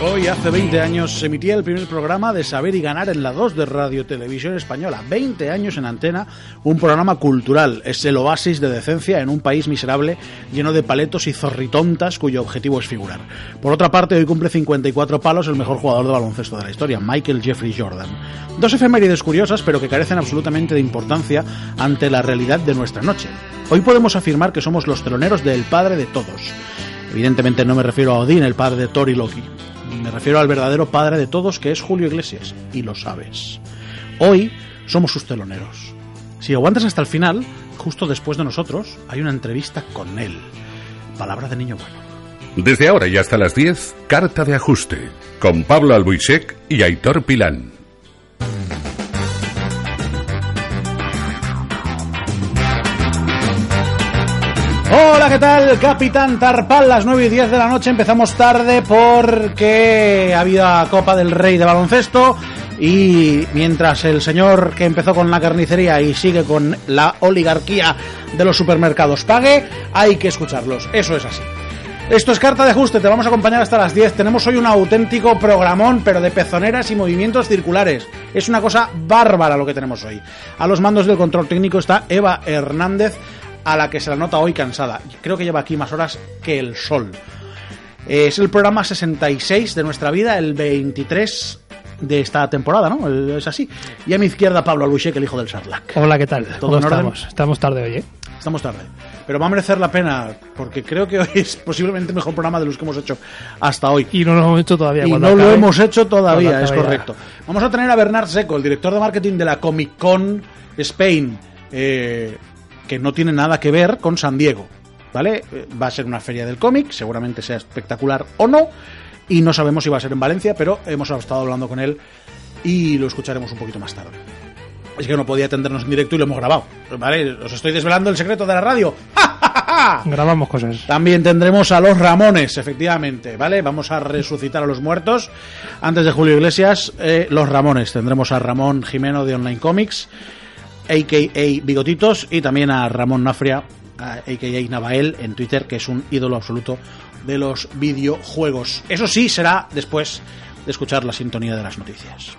Hoy, hace 20 años, se emitía el primer programa de Saber y Ganar en la 2 de Radio Televisión Española. 20 años en antena, un programa cultural. Es el oasis de decencia en un país miserable lleno de paletos y zorritontas cuyo objetivo es figurar. Por otra parte, hoy cumple 54 palos el mejor jugador de baloncesto de la historia, Michael Jeffrey Jordan. Dos efemérides curiosas, pero que carecen absolutamente de importancia ante la realidad de nuestra noche. Hoy podemos afirmar que somos los teloneros del padre de todos. Evidentemente no me refiero a Odín, el padre de Thor y Loki. Me refiero al verdadero padre de todos, que es Julio Iglesias, y lo sabes. Hoy somos sus teloneros. Si aguantas hasta el final, justo después de nosotros, hay una entrevista con él. Palabra de niño bueno. Desde ahora y hasta las 10, Carta de Ajuste, con Pablo Albuisek y Aitor Pilán. Hola, ¿qué tal? Capitán Tarpal, las 9 y 10 de la noche. Empezamos tarde porque ha habido Copa del Rey de baloncesto. Y mientras el señor que empezó con la carnicería y sigue con la oligarquía de los supermercados pague, hay que escucharlos. Eso es así. Esto es Carta de Ajuste, te vamos a acompañar hasta las 10. Tenemos hoy un auténtico programón, pero de pezoneras y movimientos circulares. Es una cosa bárbara lo que tenemos hoy. A los mandos del control técnico está Eva Hernández, a la que se la nota hoy cansada. Creo que lleva aquí más horas que el sol. Es el programa 66 de nuestra vida, el 23 de esta temporada, ¿no? Es así. Y a mi izquierda Pablo Albuchek, el hijo del Sarlac. Hola, ¿qué tal? ¿Todo en orden? estamos? Estamos tarde hoy, ¿eh? Estamos tarde. Pero va a merecer la pena, porque creo que hoy es posiblemente el mejor programa de los que hemos hecho hasta hoy. Y no lo hemos hecho todavía. Y no lo hemos hecho todavía, es correcto. Vamos a tener a Bernard Seco, el director de marketing de la Comic Con Spain, eh, que no tiene nada que ver con San Diego. ¿Vale? Eh, Va a ser una feria del cómic, seguramente sea espectacular o no, y no sabemos si va a ser en Valencia, pero hemos estado hablando con él y lo escucharemos un poquito más tarde. Es que no podía atendernos en directo y lo hemos grabado. ¿Vale? Os estoy desvelando el secreto de la radio. Grabamos cosas. También tendremos a los Ramones, efectivamente, ¿vale? Vamos a resucitar a los muertos. Antes de Julio Iglesias, eh, los Ramones. Tendremos a Ramón Jimeno de Online Comics, a.k.a. Bigotitos, y también a Ramón Nafria, a.k.a. Navael, en Twitter, que es un ídolo absoluto de los videojuegos. Eso sí, será después de escuchar la sintonía de las noticias.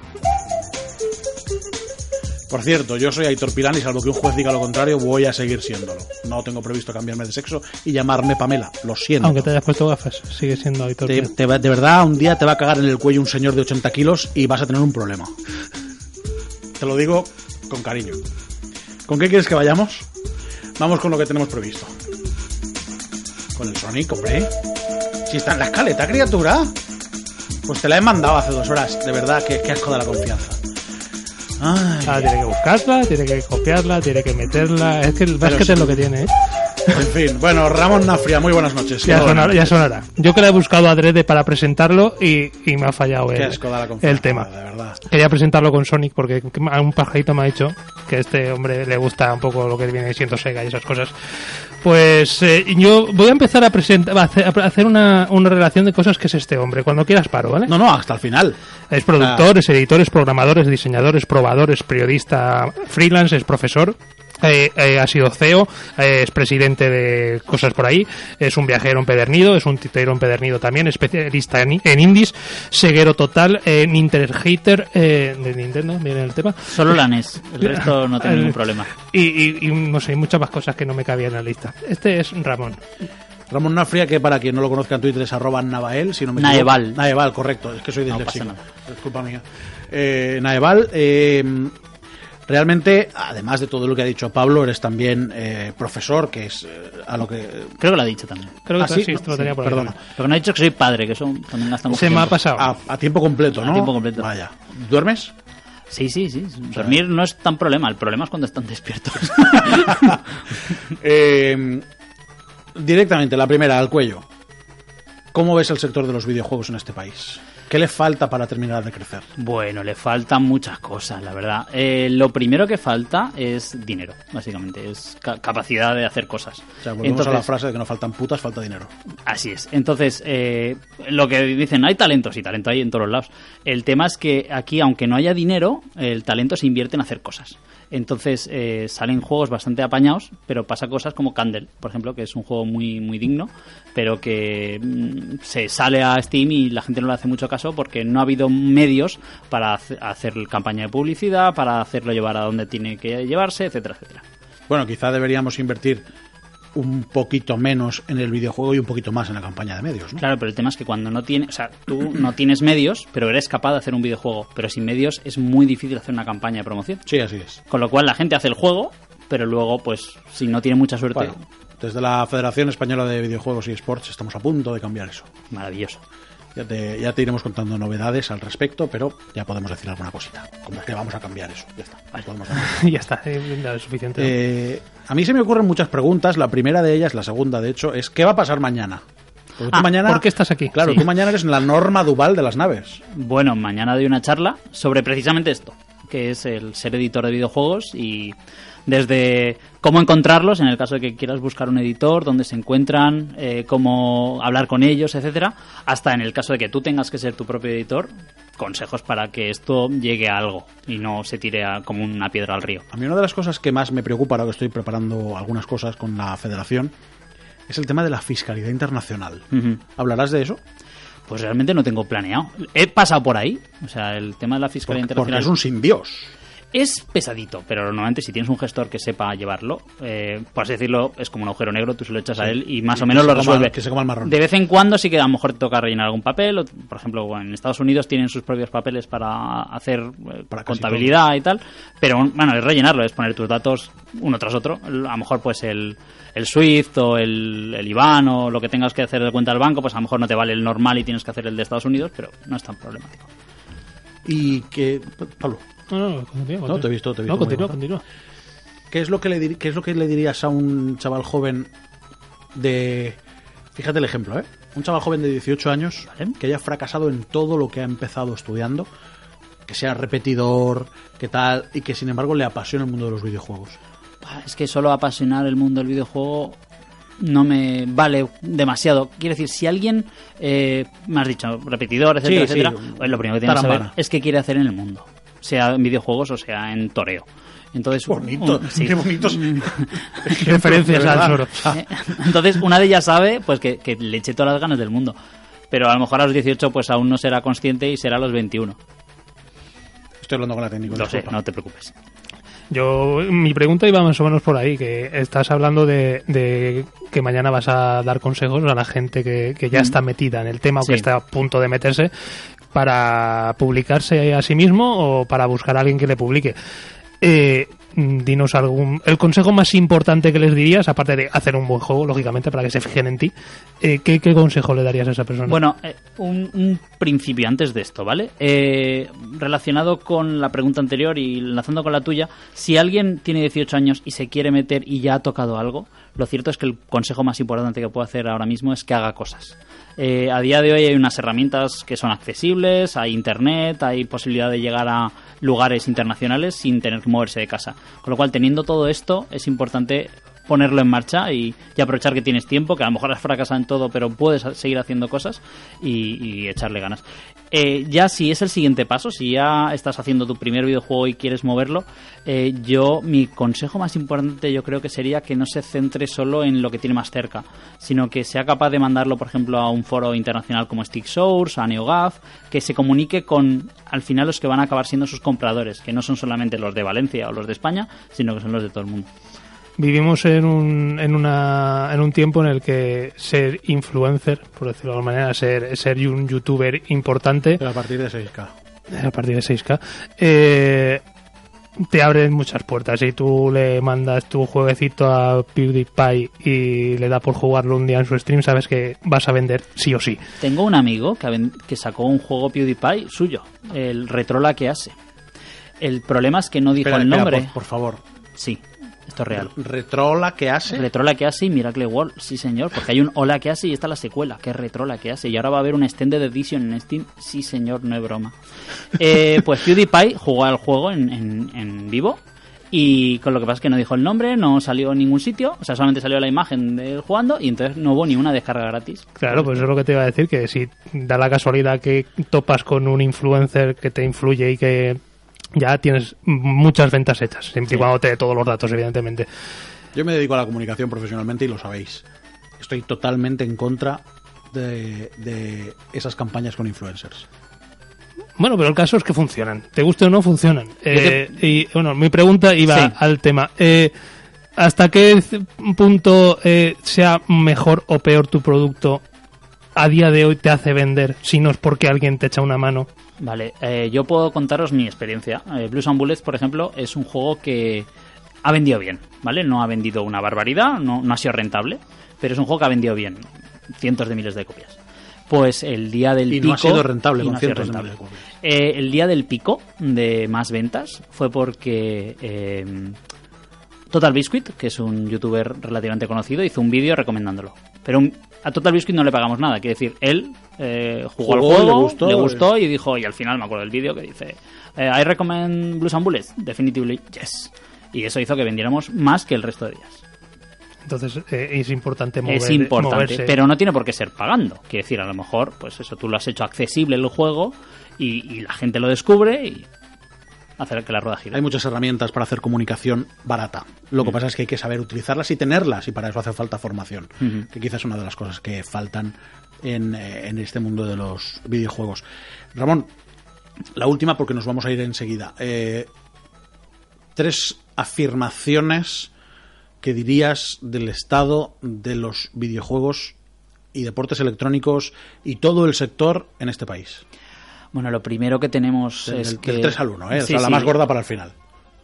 Por cierto, yo soy Aitor Pilán y salvo que un juez diga lo contrario, voy a seguir siéndolo. No tengo previsto cambiarme de sexo y llamarme Pamela. Lo siento. Aunque te hayas puesto gafas, sigue siendo Aitor Te- te va- de verdad, un día te va a cagar en el cuello un señor de 80 kilos y vas a tener un problema. Te lo digo con cariño. ¿Con qué quieres que vayamos? Vamos con lo que tenemos previsto. Con el Sonic, hombre. Si está en la escaleta, criatura. Pues te la he mandado hace dos horas. De verdad, que, que asco de la confianza. Ay, Ah, tiene que buscarla, tiene que copiarla, tiene que meterla. Es que el básquet es lo que tiene, ¿eh? En fin. Bueno, Ramón Nafria, muy buenas noches. Ya sonará, ya sonará. Yo que la he buscado adrede para presentarlo y, y me ha fallado el, el tema. De verdad. Quería presentarlo con Sonic porque a un pajarito me ha dicho que a este hombre le gusta un poco lo que viene siendo Sega y esas cosas. Pues eh, yo voy a empezar a presentar, a hacer, a hacer una, una relación de cosas que es este hombre. Cuando quieras paro, ¿vale? No, no, hasta el final. Es productor, es editor, es programador, es diseñador, es probador, es periodista freelance, es profesor. Eh, eh, ha sido CEO, eh, es presidente de cosas por ahí, es un viajero empedernido, es un titero empedernido también, especialista en, en indies, ceguero total, eh, Nintendo hater eh, de Nintendo, miren el tema. Solo la NES, el resto no tengo El- ningún problema. Y, y- y no sé, muchas más cosas que no me cabían en la lista. Este es Ramón. Ramón Nafria, que para quien no lo conozca en Twitter es arroba Navael, si no me equivoco. Naeval. Naeval, correcto, es que soy No disléxico. pasa es culpa mía. Eh, Naeval, eh, realmente, además de todo lo que ha dicho Pablo, eres también eh, profesor, que es eh, a lo que... Creo que lo ha dicho también. Creo que Ah, sí, sí, esto lo tenía por ahí. perdona. Pero no ha dicho que soy padre, que eso también Se me ha pasado. A, a tiempo completo, A ¿no? tiempo completo. Vaya. ¿Duermes? Sí, sí, sí. Dormir no es tan problema. El problema es cuando están despiertos. Eh, directamente, la primera, al cuello. ¿Cómo ves el sector de los videojuegos en este país? ¿Qué le falta para terminar de crecer? Bueno, le faltan muchas cosas, la verdad. Eh, lo primero que falta es dinero, básicamente. Es ca- capacidad de hacer cosas. O sea, volvemos a la Entonces, frase de que no faltan putas, falta dinero. Así es. Entonces, eh, lo que dicen, hay talento, sí, talento hay en todos los lados. El tema es que aquí, aunque no haya dinero, el talento se invierte en hacer cosas. Entonces eh, salen juegos bastante apañados, pero pasa cosas como Candle, por ejemplo, que es un juego muy, muy digno, pero que mm, se sale a Steam y la gente no le hace mucho caso porque no ha habido medios para hace- hacer campaña de publicidad, para hacerlo llevar a donde tiene que llevarse, etcétera, etcétera. Bueno, quizá deberíamos invertir un poquito menos en el videojuego y un poquito más en la campaña de medios, ¿no? Claro, pero el tema es que cuando no tienes, o sea, tú no tienes medios, pero eres capaz de hacer un videojuego, pero sin medios es muy difícil hacer una campaña de promoción. Sí, así es. Con lo cual la gente hace el juego, pero luego, pues, si no tiene mucha suerte, Bueno, desde la Federación Española de Videojuegos y Sports estamos a punto de cambiar eso. maravilloso. Ya te, ya te iremos contando novedades al respecto, pero ya podemos decir alguna cosita. Como que vamos a cambiar eso. Ya está. No podemos cambiar. ya está, eh, ya es suficiente. Eh, a mí se me ocurren muchas preguntas. La primera de ellas, la segunda de hecho, es ¿qué va a pasar mañana? Porque tú Ah, mañana, ¿por qué estás aquí? Claro, Sí. tú mañana eres la norma Duval de las naves. Bueno, mañana doy una charla sobre precisamente esto, que es el ser editor de videojuegos y desde cómo encontrarlos, en el caso de que quieras buscar un editor, dónde se encuentran, eh, cómo hablar con ellos, etcétera, hasta en el caso de que tú tengas que ser tu propio editor, consejos para que esto llegue a algo y no se tire a- como una piedra al río. A mí una de las cosas que más me preocupa ahora que estoy preparando algunas cosas con la Federación es el tema de la fiscalidad internacional. ¿Hablarás de eso? Pues realmente no tengo planeado. He pasado por ahí, o sea, el tema de la fiscalía Porque, porque internacional es un sin Dios. Es pesadito, pero normalmente si tienes un gestor que sepa llevarlo, eh, por así decirlo, es como un agujero negro, tú se lo echas a él y más o menos lo resuelve. que se coma el marrón. De vez en cuando sí que a lo mejor te toca rellenar algún papel, o, por ejemplo, en Estados Unidos tienen sus propios papeles para hacer eh, Para contabilidad y tal, pero bueno, es rellenarlo, es poner tus datos uno tras otro, a lo mejor pues el, el SWIFT o el, el IBAN o lo que tengas que hacer de cuenta del banco, pues a lo mejor no te vale el normal y tienes que hacer el de Estados Unidos, pero no es tan problemático. Y que... Pablo, no, no, continúa, No, te he visto, te he visto No, continúa, continúa. ¿qué es, lo que le dir- ¿qué es lo que le dirías a un chaval joven de... Fíjate el ejemplo, ¿eh? Un chaval joven de 18 años Vale. que haya fracasado en todo lo que ha empezado estudiando, que sea repetidor, que tal, y que sin embargo le apasiona el mundo de los videojuegos. Es que solo apasionar el mundo del videojuego no me vale demasiado. Quiero decir, si alguien, eh, me has dicho, repetidor, etcétera, Sí, sí, etcétera, pues lo primero que tienes que saber es qué quiere hacer en el mundo. Sea en videojuegos o sea en toreo. Entonces, Bonito, un- sí. qué bonitos. Referencias al. Zoro. Eh, Entonces, una de ellas sabe pues que, que le eche todas las ganas del mundo. Pero a lo mejor a los 18 pues aún no será consciente y será a los 21. Estoy hablando con la técnica. Lo sé, no te preocupes. Yo, mi pregunta iba más o menos por ahí, que estás hablando de, de que mañana vas a dar consejos a la gente que, que ya está metida en el tema o Sí. que está a punto de meterse para publicarse a sí mismo o para buscar a alguien que le publique. Eh, dinos algún... El consejo más importante que les dirías, aparte de hacer un buen juego, lógicamente, para que se fijen en ti, eh, ¿qué, qué consejo le darías a esa persona? Bueno, eh, un, un principio antes de esto, ¿vale? Eh, relacionado con la pregunta anterior y enlazando con la tuya, si alguien tiene 18 años y se quiere meter y ya ha tocado algo, lo cierto es que el consejo más importante que puedo hacer ahora mismo es que haga cosas. Eh, a día de hoy hay unas herramientas que son accesibles, hay internet, hay posibilidad de llegar a lugares internacionales sin tener que moverse de casa. Con lo cual, teniendo todo esto, es importante ponerlo en marcha y, aprovechar que tienes tiempo, que a lo mejor has fracasado en todo, pero puedes seguir haciendo cosas y, y echarle ganas. Eh, ya si es el siguiente paso, si ya estás haciendo tu primer videojuego y quieres moverlo, eh, yo mi consejo más importante yo creo que sería que no se centre solo en lo que tiene más cerca, sino que sea capaz de mandarlo, por ejemplo, a un foro internacional como Stick Source, a NeoGAF, que se comunique con al final los que van a acabar siendo sus compradores, que no son solamente los de Valencia o los de España, sino que son los de todo el mundo. Vivimos en un, en, una, en un tiempo en el que ser influencer, por decirlo de alguna manera, ser, ser un youtuber importante, Pero a partir de 6K. a partir de 6K, eh, te abren muchas puertas. Si tú le mandas tu jueguecito a PewDiePie y le da por jugarlo un día en su stream, sabes que vas a vender sí o sí. Tengo un amigo que, que sacó un juego PewDiePie suyo, el Retrola que hace. El problema es que no dijo Espera, el espera, nombre. por, por favor. Sí, esto es real. Retrola que hace. Retrola que hace y Miracle World, sí señor, porque hay un Hola que hace y está la secuela, que es Retrola que hace. Y ahora va a haber un Extended Edition en Steam, sí señor, no es broma. Eh, pues PewDiePie jugó al juego en, en- en vivo y con lo que pasa es que no dijo el nombre, no salió en ningún sitio, o sea, solamente salió la imagen de él jugando y entonces no hubo ni una descarga gratis. Claro, pues eso es lo que te iba a decir, que si da la casualidad que topas con un influencer que te influye y que ya tienes muchas ventas hechas, siempre y cuando te dé todos los datos, evidentemente. Yo me dedico a la comunicación profesionalmente y lo sabéis. Estoy totalmente en contra de, de esas campañas con influencers. Bueno, pero el caso es que funcionan. Te guste o no, funcionan. Eh, y bueno, mi pregunta iba Sí. al tema. Eh, ¿Hasta qué punto eh, sea mejor o peor tu producto a día de hoy te hace vender si no es porque alguien te echa una mano? Vale, eh, yo puedo contaros mi experiencia. Eh, Blues and Bullets, por ejemplo, es un juego que ha vendido bien, ¿vale? No ha vendido una barbaridad, no, no ha sido rentable, pero es un juego que ha vendido bien, cientos de miles de copias. Pues el día del Y pico... no ha sido rentable con no cientos de rentable. miles de copias. Eh, el día del pico de más ventas fue porque eh, Total Biscuit, que es un youtuber relativamente conocido, hizo un vídeo recomendándolo. Pero un- a Total Biscuit no le pagamos nada, quiere decir, él eh, jugó, al Jugó, juego, le gustó, le gustó y dijo, y al final me acuerdo del vídeo que dice, eh, I recommend Blues and Bullets, definitively yes. Y eso hizo que vendiéramos más que el resto de días. Entonces eh, es importante mover, es importante, moverse. pero no tiene por qué ser pagando. Quiere decir, a lo mejor, pues eso, tú lo has hecho accesible el juego y, y la gente lo descubre y hacer que la rueda gire. Hay muchas herramientas para hacer comunicación barata. Lo Mm. que pasa es que hay que saber utilizarlas y tenerlas, y para eso hace falta formación, que quizás es una de las cosas que faltan en, eh, en este mundo de los videojuegos. Ramón, la última porque nos vamos a ir enseguida. Eh, tres afirmaciones que dirías del estado de los videojuegos y deportes electrónicos y todo el sector en este país. Bueno, lo primero que tenemos Del, es del- que... del 3 al 1, ¿eh? O Sí, sea, la más gorda para el final.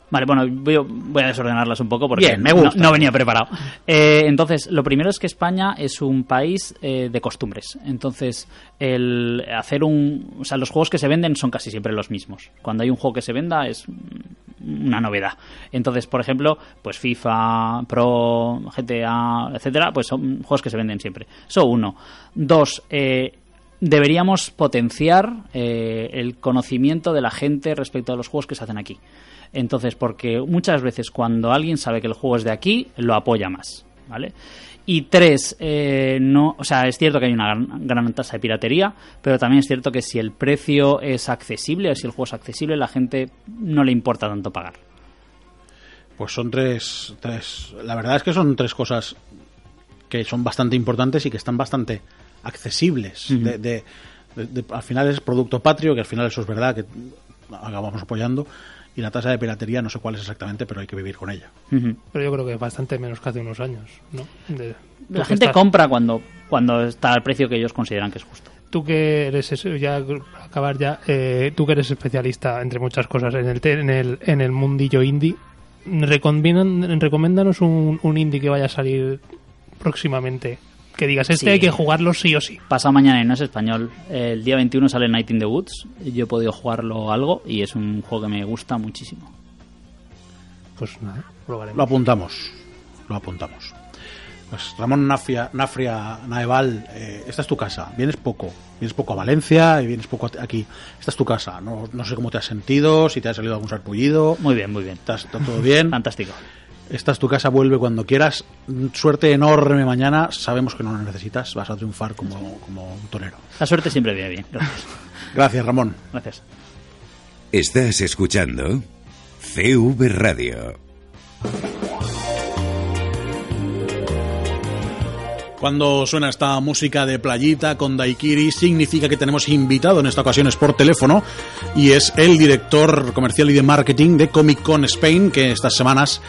Vale, bueno, voy, a desordenarlas un poco porque Bien, me no- gusta. No, venía preparado. Eh, entonces, lo primero es que España es un país eh, de costumbres. Entonces, el hacer un... O sea, los juegos que se venden son casi siempre los mismos. Cuando hay un juego que se venda es una novedad. Entonces, por ejemplo, pues FIFA, Pro, GTA, etcétera, pues son juegos que se venden siempre. Eso uno. Dos, eh, deberíamos potenciar eh, el conocimiento de la gente respecto a los juegos que se hacen aquí. Entonces, porque muchas veces cuando alguien sabe que el juego es de aquí, lo apoya más, ¿vale? Y tres, eh, no, o sea, es cierto que hay una gran, gran tasa de piratería, pero también es cierto que si el precio es accesible, si el juego es accesible, la gente no le importa tanto pagar. Pues son tres, tres. La verdad es que son tres cosas que son bastante importantes y que están bastante accesibles. de, de- de- de- al final es producto patrio, que al final eso es verdad, que acabamos apoyando. Y la tasa de piratería no sé cuál es exactamente, pero hay que vivir con ella. Pero yo creo que es bastante menos que hace unos años, ¿no? De- La gente estás- compra cuando, cuando está al precio que ellos consideran que es justo. Tú que eres, eso, ya para acabar ya, eh, tú que eres especialista, entre muchas cosas, en el, te- en el, en el mundillo indie, recomiéndanos un, un indie que vaya a salir próximamente. Que digas, este Sí. hay que jugarlo sí o sí. Pasado mañana y no es español. El día 21 sale Night in the Woods. Yo he podido jugarlo algo y es un juego que me gusta muchísimo. Pues nada, probaremos. Lo apuntamos. Lo apuntamos. Pues Ramón Nafria, Nafria Naeval, eh, esta es tu casa. Vienes poco. Vienes poco a Valencia y vienes poco a- aquí. Esta es tu casa. No, no sé cómo te has sentido, si te ha salido algún sarpullido. Muy bien, muy bien. ¿Estás, ¿Está todo bien? Fantástico. Esta es tu casa, vuelve cuando quieras. Suerte enorme mañana. Sabemos que no lo necesitas. Vas a triunfar como, como un torero. La suerte siempre viene bien. Gracias. Gracias, Ramón. Gracias. Estás escuchando CV Radio. Cuando suena esta música de playita con Daikiri, significa que tenemos invitado en esta ocasión es por teléfono y es el director comercial y de marketing de Comic Con Spain, que estas semanas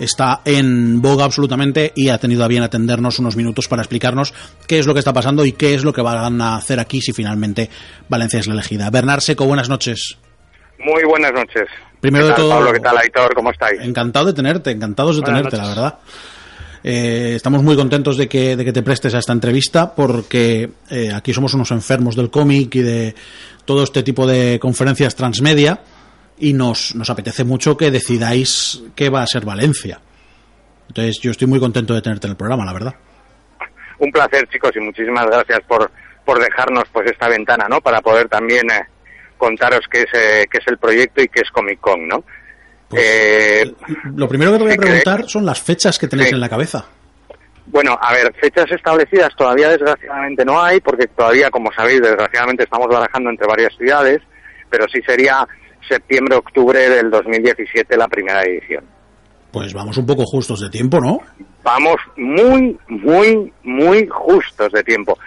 está en boga absolutamente y ha tenido a bien atendernos unos minutos para explicarnos qué es lo que está pasando y qué es lo que van a hacer aquí si finalmente Valencia es la elegida. Bernard Seco, buenas noches. Muy buenas noches. Primero ¿Qué de todo- Pablo, ¿qué tal, Aitor? ¿Cómo estáis? Encantado de tenerte, encantados de Buenas tenerte, la verdad. Eh, estamos muy contentos de que, de que te prestes a esta entrevista porque eh, aquí somos unos enfermos del cómic y de todo este tipo de conferencias transmedia y nos, nos apetece mucho que decidáis qué va a ser Valencia. Entonces yo estoy muy contento de tenerte en el programa, la verdad. Un placer, chicos, y muchísimas gracias por, por dejarnos pues esta ventana, ¿no? Para poder también eh, contaros qué es, eh, qué es el proyecto y qué es Comic Con, ¿no? Pues, Eh, Lo primero que te voy a preguntar son las fechas que tenéis en la cabeza. Bueno, a ver, fechas establecidas todavía desgraciadamente no hay, porque todavía, como sabéis, desgraciadamente estamos barajando entre varias ciudades, pero sí sería septiembre-octubre del 2017 la primera edición. Pues vamos un poco justos de tiempo, ¿no? Vamos muy, muy, muy justos de tiempo.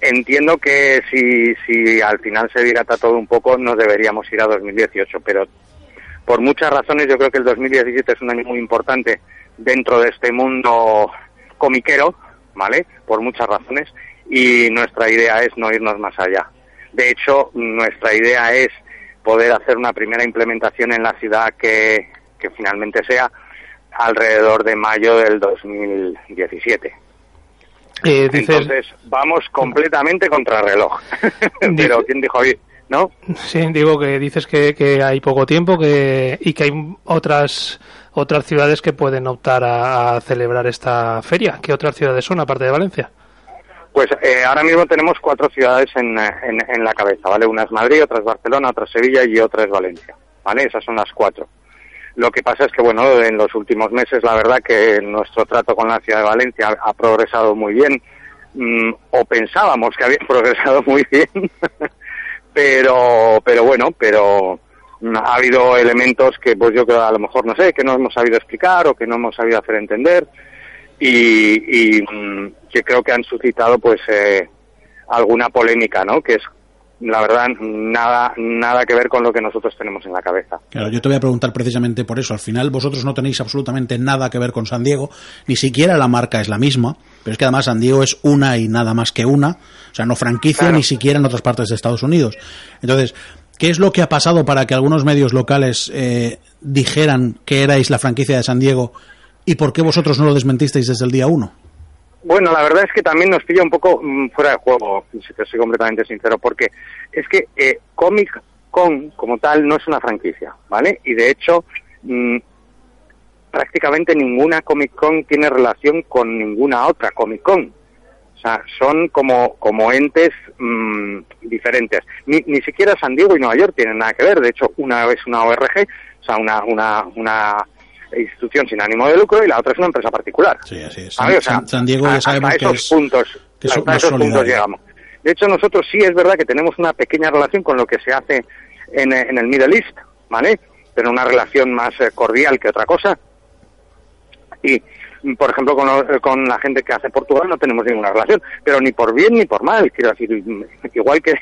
Entiendo que si, si al final se dilata todo un poco, nos deberíamos ir a 2018, pero por muchas razones yo creo que el 2017 es un año muy importante dentro de este mundo comiquero, ¿vale? Por muchas razones, y nuestra idea es no irnos más allá. De hecho, nuestra idea es poder hacer una primera implementación en la ciudad que, que finalmente sea alrededor de mayo del 2017. Eh, dices, Entonces, vamos completamente contra reloj. Pero, ¿quién dijo hoy? ¿No? sí, digo que dices que, que hay poco tiempo que, y que hay otras otras ciudades que pueden optar a, a celebrar esta feria. ¿Qué otras ciudades son, aparte de Valencia? Pues eh, ahora mismo tenemos cuatro ciudades en, eh, en, en la cabeza, ¿vale? Una es Madrid, otra es Barcelona, otra es Sevilla y otra es Valencia, ¿vale? Esas son las cuatro. Lo que pasa es que, bueno, en los últimos meses, la verdad que nuestro trato con la ciudad de Valencia ha, ha progresado muy bien, mm, o pensábamos que había progresado muy bien, pero, pero bueno, pero mm, ha habido elementos que, pues yo creo, a lo mejor, no sé, que no hemos sabido explicar o que no hemos sabido hacer entender y, y mm, que creo que han suscitado, pues, eh, alguna polémica, ¿no? Que es la verdad, nada, nada que ver con lo que nosotros tenemos en la cabeza. Claro, yo te voy a preguntar precisamente por eso. Al final vosotros no tenéis absolutamente nada que ver con San Diego, ni siquiera la marca es la misma, pero es que además San Diego es una y nada más que una, o sea, no franquicia Claro. ni siquiera en otras partes de Estados Unidos. Entonces, ¿qué es lo que ha pasado para que algunos medios locales eh, dijeran que erais la franquicia de San Diego y por qué vosotros no lo desmentisteis desde el día uno? Bueno, la verdad es que también nos pilla un poco mm, fuera de juego, si te soy completamente sincero, porque es que eh, Comic Con como tal no es una franquicia, ¿vale? Y de hecho, mm, prácticamente ninguna Comic Con tiene relación con ninguna otra Comic Con. O sea, son como, como entes mm, diferentes. Ni, ni siquiera San Diego y Nueva York tienen nada que ver. De hecho, una es una ORG, o sea, una, una, una institución sin ánimo de lucro y la otra es una empresa particular. Sí, así es. ¿Vale? O sea, San, San Diego ya sabemos hasta que esos es... puntos, que hasta esos puntos llegamos. De hecho, nosotros sí es verdad que tenemos una pequeña relación con lo que se hace en, eh, en el Middle East, ¿vale? Pero una relación más eh, cordial que otra cosa. Y, por ejemplo, con, lo- con la gente que hace Portugal no tenemos ninguna relación, pero ni por bien ni por mal. Quiero decir, igual que,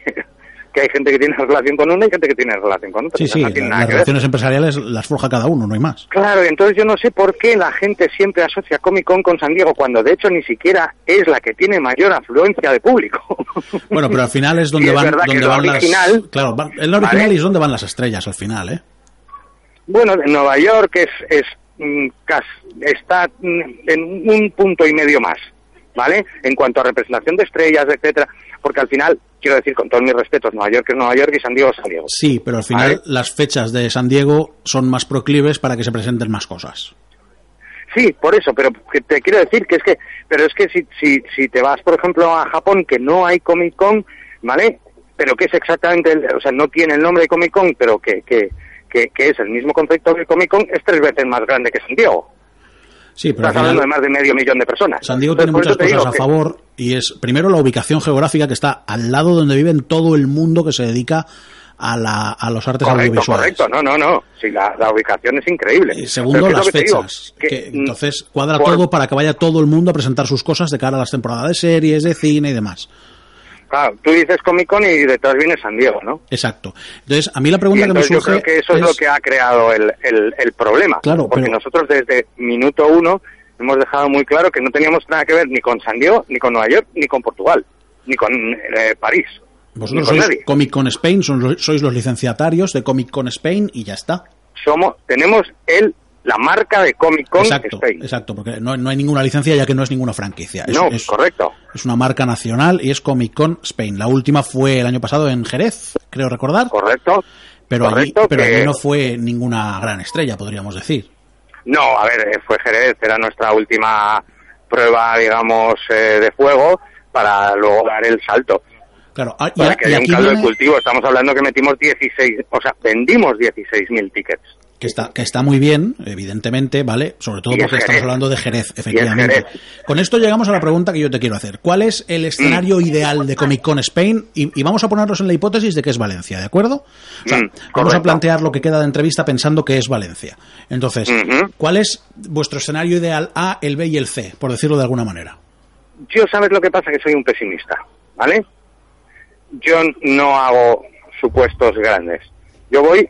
que hay gente que tiene relación con una y gente que tiene relación con otra. Sí, sí, no la- las ver. relaciones empresariales las forja cada uno, no hay más. Claro, entonces yo no sé por qué la gente siempre asocia Comic Con con San Diego, cuando de hecho ni siquiera es la que tiene mayor afluencia de público. Bueno, pero al final es donde Sí, es van, que donde van original- las... Claro, van- el original ¿Vale? es donde van las estrellas al final, ¿eh? Bueno, en Nueva York es, es mm, está mm, en un punto y medio más, ¿vale? En cuanto a representación de estrellas, etcétera, porque al final, quiero decir, con todos mis respetos, Nueva York es Nueva York y San Diego es San Diego. Sí, pero al final Vale. las fechas de San Diego son más proclives para que se presenten más cosas. Sí, por eso, pero te quiero decir que es que, pero es que si, si, si te vas, por ejemplo, a Japón, que no hay Comic Con, ¿vale? Pero que es exactamente, el- o sea, no tiene el nombre de Comic Con, pero que, que, que, que es el mismo concepto que Comic Con, es tres veces más grande que San Diego. Sí, pero al Estás hablando de más de medio millón de personas. San Diego Entonces, tiene muchas cosas a que- favor y es primero la ubicación geográfica que está al lado donde viven todo el mundo que se dedica a, la, a los artes Correcto, audiovisuales. correcto, no, no, no. Sí, la, la ubicación es increíble. Y segundo, las que digo, fechas. que, mm, entonces cuadra por- todo para que vaya todo el mundo a presentar sus cosas de cara a las temporadas de series, de cine y demás. Claro, tú dices Comic Con y detrás viene San Diego, ¿no? Exacto. Entonces, a mí la Y pregunta que me entonces yo surge creo que eso es, lo que ha creado el, el, el problema. Claro, porque pero- nosotros desde minuto uno hemos dejado muy claro que no teníamos nada que ver ni con San Diego, ni con Nueva York, ni con Portugal, ni con eh, París. Vosotros ni con sois nadie. Comic Con Spain, son- sois los licenciatarios de Comic Con Spain y ya está. Somos, tenemos el, la marca de Comic Con exacto, Spain. exacto, porque no, no hay ninguna licencia ya que no es ninguna franquicia. Es, no, es- correcto. es una marca nacional y es Comic Con Spain. La última fue el año pasado en Jerez, creo recordar, Correcto. pero allí, correcto, pero que- allí no fue ninguna gran estrella, podríamos decir. No, a ver, eh, fue Jerez, era nuestra última prueba, digamos, eh, de fuego para luego dar el salto. Claro, ah, y, Para que y haya un caldo de cultivo. Estamos hablando que metimos 16, o sea, vendimos 16.000 tickets. Que está, que está muy bien, evidentemente, ¿vale? Sobre todo porque estamos hablando de Jerez, efectivamente. Jerez. Con esto llegamos a la pregunta que yo te quiero hacer. ¿Cuál es el escenario ideal de Comic Con Spain? Y, y vamos a ponernos en la hipótesis de que es Valencia, ¿de acuerdo? O sea, Mm, vamos a plantear lo que queda de entrevista pensando que es Valencia. Entonces. ¿cuál es vuestro escenario ideal A, el B y el C, por decirlo de alguna manera? Yo sabes lo que pasa, que soy un pesimista, ¿vale? Yo no hago supuestos grandes. Yo voy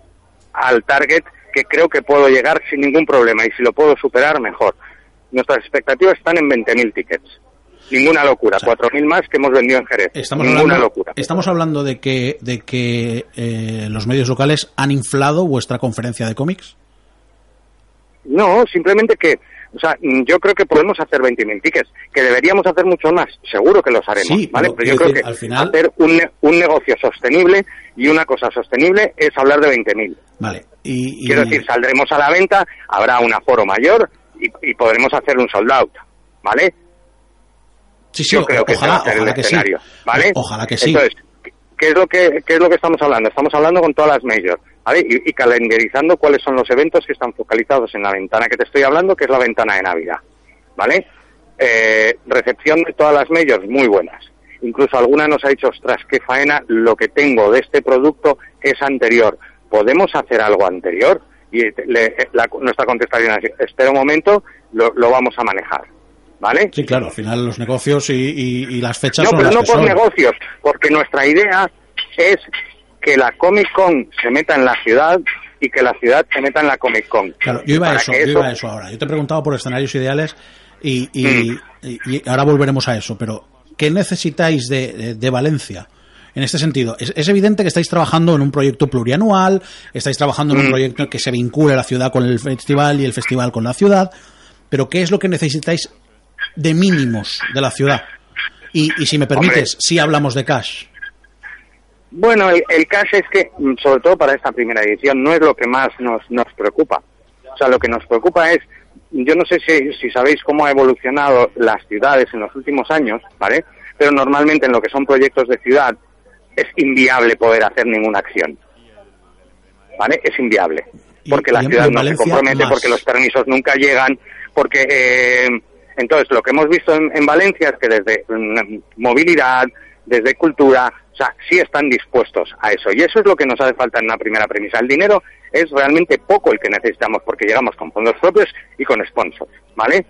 al target que creo que puedo llegar sin ningún problema y si lo puedo superar, mejor. Nuestras expectativas están en 20.000 tickets. Ninguna locura, O sea, 4.000 más que hemos vendido en Jerez. Estamos Ninguna hablando, locura. estamos hablando de que, de que eh, los medios locales han inflado vuestra conferencia de cómics. No, simplemente que, o sea, mm, yo creo que podemos hacer 20.000 tickets, que deberíamos hacer muchos más, seguro que los haremos, Sí, ¿vale? pero Pero yo creo decir, que al final- hacer un, un negocio sostenible y una cosa sostenible es hablar de 20.000. Vale. Y, y- Quiero decir, saldremos a la venta, habrá un aforo mayor y, y podremos hacer un sold out, ¿vale? sí, sí, yo o- que ojalá, va a ser el ojalá que sí. escenario, ¿vale? O- Ojalá que sí. Entonces, ¿qué es lo que qué es lo que estamos hablando? Estamos hablando con todas las majors, ¿vale? Y, y calendarizando cuáles son los eventos que están focalizados en la ventana que te estoy hablando, que es la ventana de Navidad, ¿vale? Eh, recepción de todas las majors muy buenas. Incluso alguna nos ha dicho, ostras, qué faena, lo que tengo de este producto es anterior. ¿Podemos hacer algo anterior? Y le- la- nuestra contestación es, espera un momento, lo vamos a manejar, ¿vale? Sí, claro, al final los negocios y, y- y las fechas No, son pero las no que por son. negocios, porque nuestra idea es que la Comic Con se meta en la ciudad y que la ciudad se meta en la Comic Con. Claro, yo iba a eso, yo iba a eso ahora. Yo te he preguntado por escenarios ideales y, y- Mm. y- ahora volveremos a eso, pero ¿qué necesitáis de, de- de Valencia? En este sentido, es, es evidente que estáis trabajando en un proyecto plurianual, estáis trabajando en un Mm. proyecto que se vincule la ciudad con el festival y el festival con la ciudad, pero ¿qué es lo que necesitáis de mínimos de la ciudad? Y, y si me permites, si hablamos de cash. Bueno, el, el caso es que, mm, sobre todo para esta primera edición, no es lo que más nos, nos preocupa. O sea, lo que nos preocupa es, yo no sé si, si sabéis cómo ha evolucionado las ciudades en los últimos años, ¿vale? Pero normalmente en lo que son proyectos de ciudad es inviable poder hacer ninguna acción. ¿Vale? Es inviable. Porque y la ciudad no Valencia se compromete, más. porque los permisos nunca llegan, porque... eh, entonces, lo que hemos visto en, en Valencia es que desde mm, movilidad, desde cultura, o sea, sí están dispuestos a eso. Y eso es lo que nos hace falta en una primera premisa. El dinero es realmente poco el que necesitamos porque llegamos con fondos propios y con sponsors, ¿vale?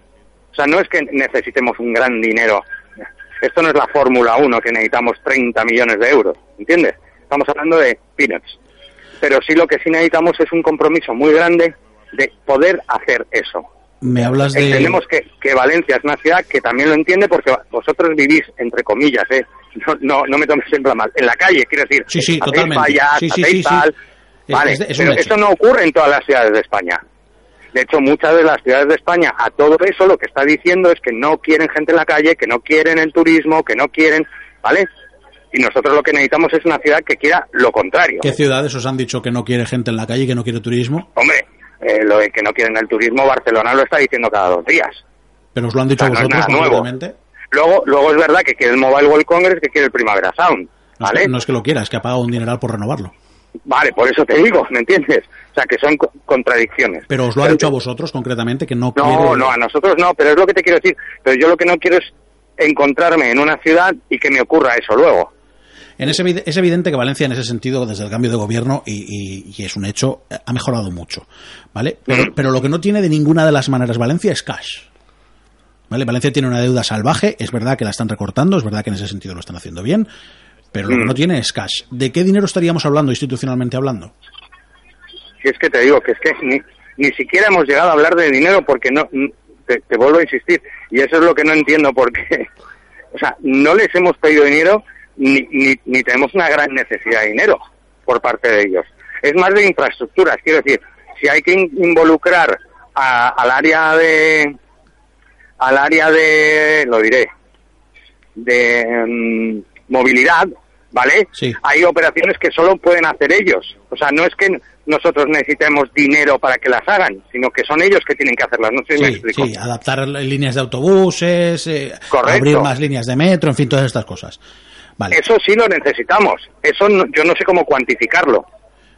O sea, no es que necesitemos un gran dinero. Esto no es la Fórmula 1 que necesitamos 30 millones de euros, ¿entiendes? Estamos hablando de peanuts. Pero sí lo que sí necesitamos es un compromiso muy grande de poder hacer eso. Me hablas de... Entendemos que, que Valencia es una ciudad que también lo entiende porque vosotros vivís, entre comillas, ¿eh? no, no, no me tomes plan mal, en la calle, quiero decir, Sí, sí, totalmente. fallas, Sí, tal, vale, es es pero eso no ocurre en todas las ciudades de España. De hecho, muchas de las ciudades de España, a todo eso lo que está diciendo es que no quieren gente en la calle, que no quieren el turismo, que no quieren, ¿vale? Y nosotros lo que necesitamos es una ciudad que quiera lo contrario. ¿Qué ciudades os han dicho que no quiere gente en la calle que no quiere turismo? Hombre, eh, lo de que no quieren el turismo, Barcelona lo está diciendo cada dos días. Pero os lo han dicho a O sea, no vosotros nuevo. concretamente. Luego, luego es verdad que quiere el Mobile World Congress, que quiere el Primavera Sound, No es, ¿vale? que, no es que lo quiera, es que ha pagado un dineral por renovarlo. Vale, por eso te digo, ¿me entiendes? O sea, que son co- contradicciones. Pero os lo ha dicho a vosotros concretamente que no, No, quiere... no, a nosotros no, pero es lo que te quiero decir. Pero yo lo que no quiero es encontrarme en una ciudad y que me ocurra eso luego. En ese, es evidente que Valencia en ese sentido, desde el cambio de gobierno, y, y- y es un hecho, ha mejorado mucho. ¿Vale? Pero, pero lo que no tiene de ninguna de las maneras Valencia es cash. ¿Vale? Valencia tiene una deuda salvaje, es verdad que la están recortando, es verdad que en ese sentido lo están haciendo bien, pero lo que no tiene es cash. ¿De qué dinero estaríamos hablando institucionalmente hablando? Si es que te digo que es que ni, ni siquiera hemos llegado a hablar de dinero porque no, te, te vuelvo a insistir, y eso es lo que no entiendo porque, o sea, no les hemos pedido dinero ni, ni, ni tenemos una gran necesidad de dinero por parte de ellos. Es más de infraestructuras, quiero decir, si hay que in- involucrar a- al área de, al área de, lo diré, de mm, movilidad, ¿vale? Sí. Hay operaciones que solo pueden hacer ellos. O sea, no es que nosotros necesitemos dinero para que las hagan, sino que son ellos que tienen que hacerlas. No sé si me Sí, explico. sí, adaptar líneas de autobuses, eh, abrir más líneas de metro, en fin, todas estas cosas. Vale. Eso sí lo necesitamos. Eso no- yo no sé cómo cuantificarlo.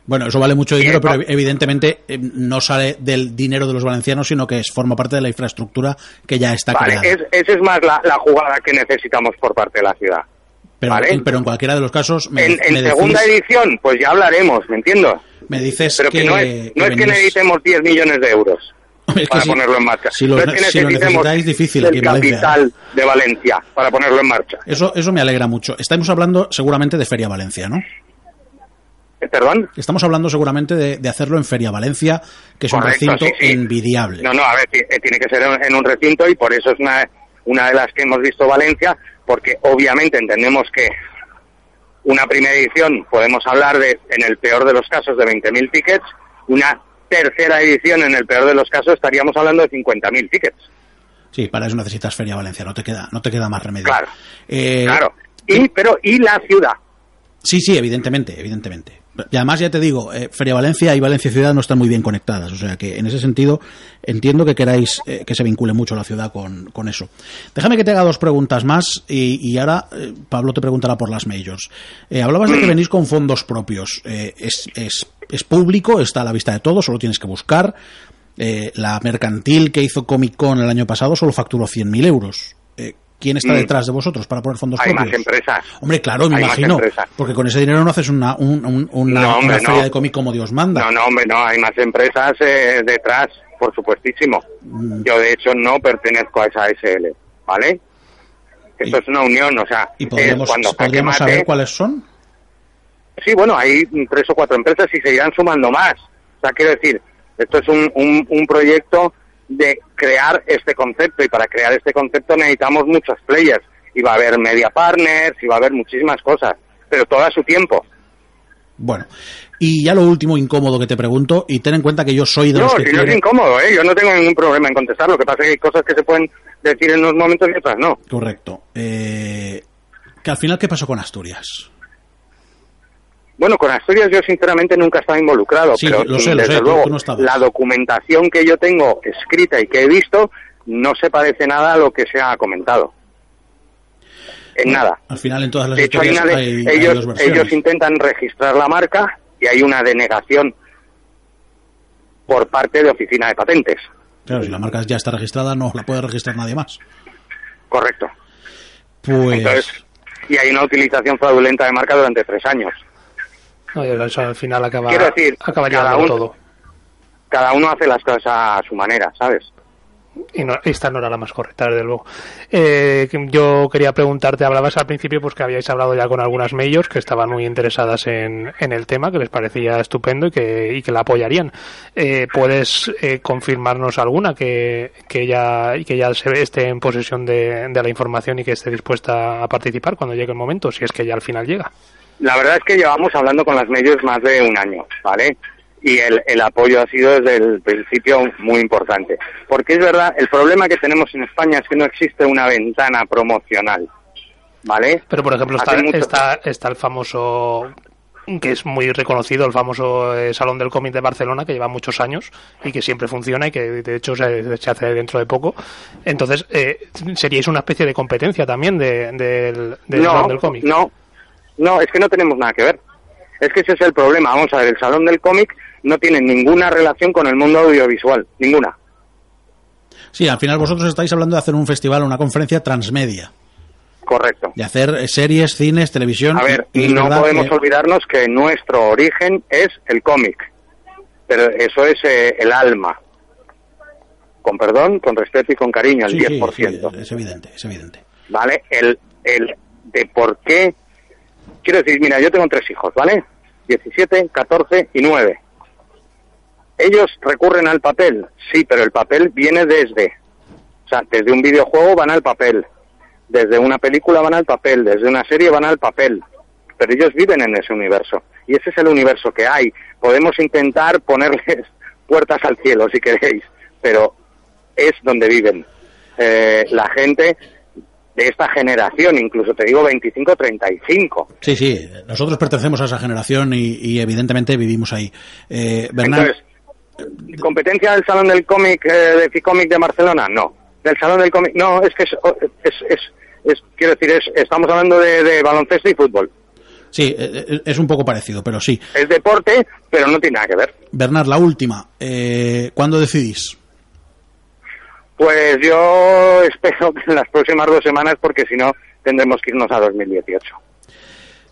Bueno, eso vale mucho dinero, pero evidentemente eh, no sale del dinero de los valencianos, sino que es, forma parte de la infraestructura que ya está Vale, creada. es, esa es más la, la jugada que necesitamos por parte de la ciudad. pero, vale. pero en cualquiera de los casos me, En, en me segunda edición, pues ya hablaremos, ¿me entiendo? me dices Pero que, que, no es, no que es que venís- necesitemos 10 millones de euros Es que para si- ponerlo en marcha. si lo- si necesitáis, difícil el aquí en Valencia. ¿eh? capital de Valencia para ponerlo en marcha. Eso, eso me alegra mucho. Estamos hablando seguramente de Feria Valencia, ¿no? Eh, ¿Perdón? Estamos hablando seguramente de, de hacerlo en Feria Valencia, que es un recinto sí, sí. envidiable. No, no, a ver, eh, tiene que ser en, en un recinto y por eso es una, una de las que hemos visto Valencia, porque obviamente entendemos que una primera edición podemos hablar de, en el peor de los casos, de 20.000 tickets, una tercera edición, en el peor de los casos, estaríamos hablando de 50.000 tickets. Sí, para eso necesitas Feria Valencia, no te queda, no te queda más remedio. Claro, Eh, claro. Y, pero, y la ciudad. Sí, sí, evidentemente, evidentemente. Y además ya te digo, eh, Feria Valencia y Valencia Ciudad no están muy bien conectadas, o sea que en ese sentido entiendo que queráis eh, que se vincule mucho la ciudad con, con eso. Déjame que te haga dos preguntas más y, ahora eh, Pablo te preguntará por las majors. Hablabas de que venís con fondos propios. Es, es, es público, está a la vista de todos, solo tienes que buscar. La mercantil que hizo Comic Con el año pasado solo facturó 100.000 euros. Eh, ¿Quién está Mm. detrás de vosotros para poner fondos Hay propios? más empresas. Hombre, claro, me Hay imagino. Porque con ese dinero no haces una, un- un- una, No, hombre, una feria no. de cómic como Dios manda. No, no, hombre, no, hay más empresas eh, detrás, por supuestísimo. Mm. Yo, de hecho, no pertenezco a esa SL, ¿vale? Esto Y- es una unión, o sea, ¿Y es podríamos, cuando podríamos Mate- saber cuáles son? Sí, bueno, hay tres o cuatro empresas y se irán sumando más. O sea, quiero decir, esto es un, un, un proyecto de crear este concepto y para crear este concepto necesitamos muchos players. Y va a haber media partners y va a haber muchísimas cosas, pero todo a su tiempo. Bueno, y ya lo último incómodo que te pregunto, y ten en cuenta que yo soy de No, los si que no es incómodo, ¿eh? Yo no tengo ningún problema en contestar. Lo que pasa es que hay cosas que se pueden decir en unos momentos y otras no. Correcto. Eh, que al final, ¿qué pasó con Asturias? Bueno, con Asturias yo sinceramente nunca estaba involucrado, Sí, pero lo sé, lo desde sé, tú- luego no la documentación que yo tengo escrita y que he visto no se parece nada a lo que se ha comentado. En nada. Al final, en todas las De hecho, hay historias una de- hay, ellos, ellos intentan registrar la marca y hay una denegación por parte de Oficina de Patentes. Claro, si la marca ya está registrada, no la puede registrar nadie más. Correcto. Pues. Entonces, y hay una utilización fraudulenta de marca durante tres años. No, eso al final acaba, Quiero decir, todo. Cada uno hace las cosas a su manera, ¿sabes? Y no, esta no era la más correcta, desde luego. Eh, yo quería preguntarte, hablabas al principio pues que habíais hablado ya con algunas majors que estaban muy interesadas en, en el tema, que les parecía estupendo y que, y que la apoyarían. Eh, ¿Puedes eh, confirmarnos alguna que, que ya, y que ya se esté en posesión de, de la información y que esté dispuesta a participar cuando llegue el momento, si es que ya al final llega? La verdad es que llevamos hablando con las medios más de un año, ¿vale? Y el, el apoyo ha sido desde el principio muy importante. Porque es verdad, el problema que tenemos en España es que no existe una ventana promocional, ¿vale? Pero, por ejemplo, está, mucho- está, está el famoso, que es muy reconocido, el famoso eh, Salón del Cómic de Barcelona, que lleva muchos años y que siempre funciona y que, de hecho, se, se hace dentro de poco. Entonces, eh, seríais una especie de competencia también de- del, del no, Salón del Cómic. no, no, es que no tenemos nada que ver. Es que ese es el problema. Vamos a ver, el Salón del Cómic no tiene ninguna relación con el mundo audiovisual, ninguna. Sí, al final vosotros estáis hablando de hacer un festival, una conferencia transmedia. Correcto. De hacer series, cines, televisión. A ver, y no podemos que- olvidarnos que nuestro origen es el cómic, pero eso es eh, el alma. Con perdón, con respeto y con cariño, el Sí, sí, 10%. sí, es evidente, es evidente. ¿Vale? El, el de por qué. Quiero decir, mira, yo tengo tres hijos, ¿vale? 17, 14 y 9. Ellos recurren al papel, sí, pero el papel viene desde. O sea, desde un videojuego van al papel, desde una película van al papel, desde una serie van al papel. Pero ellos viven en ese universo. Y ese es el universo que hay. Podemos intentar ponerles puertas al cielo, si queréis, pero es donde viven. Eh, la gente de esta generación, incluso te digo 25-35. Sí, sí, nosotros pertenecemos a esa generación y, y evidentemente vivimos ahí. Eh, Bernal, Entonces, ¿competencia del Salón del Cómic, eh, de de Barcelona? No. ¿Del Salón del Cómic? No, es que es, es, es, es- quiero decir, es, estamos hablando de, de baloncesto y fútbol. Sí, eh, eh, es un poco parecido, pero sí. Es deporte, pero no tiene nada que ver. Bernard, la última. Eh, ¿Cuándo decidís? Pues yo espero que en las próximas dos semanas, porque si no, tendremos que irnos a 2018.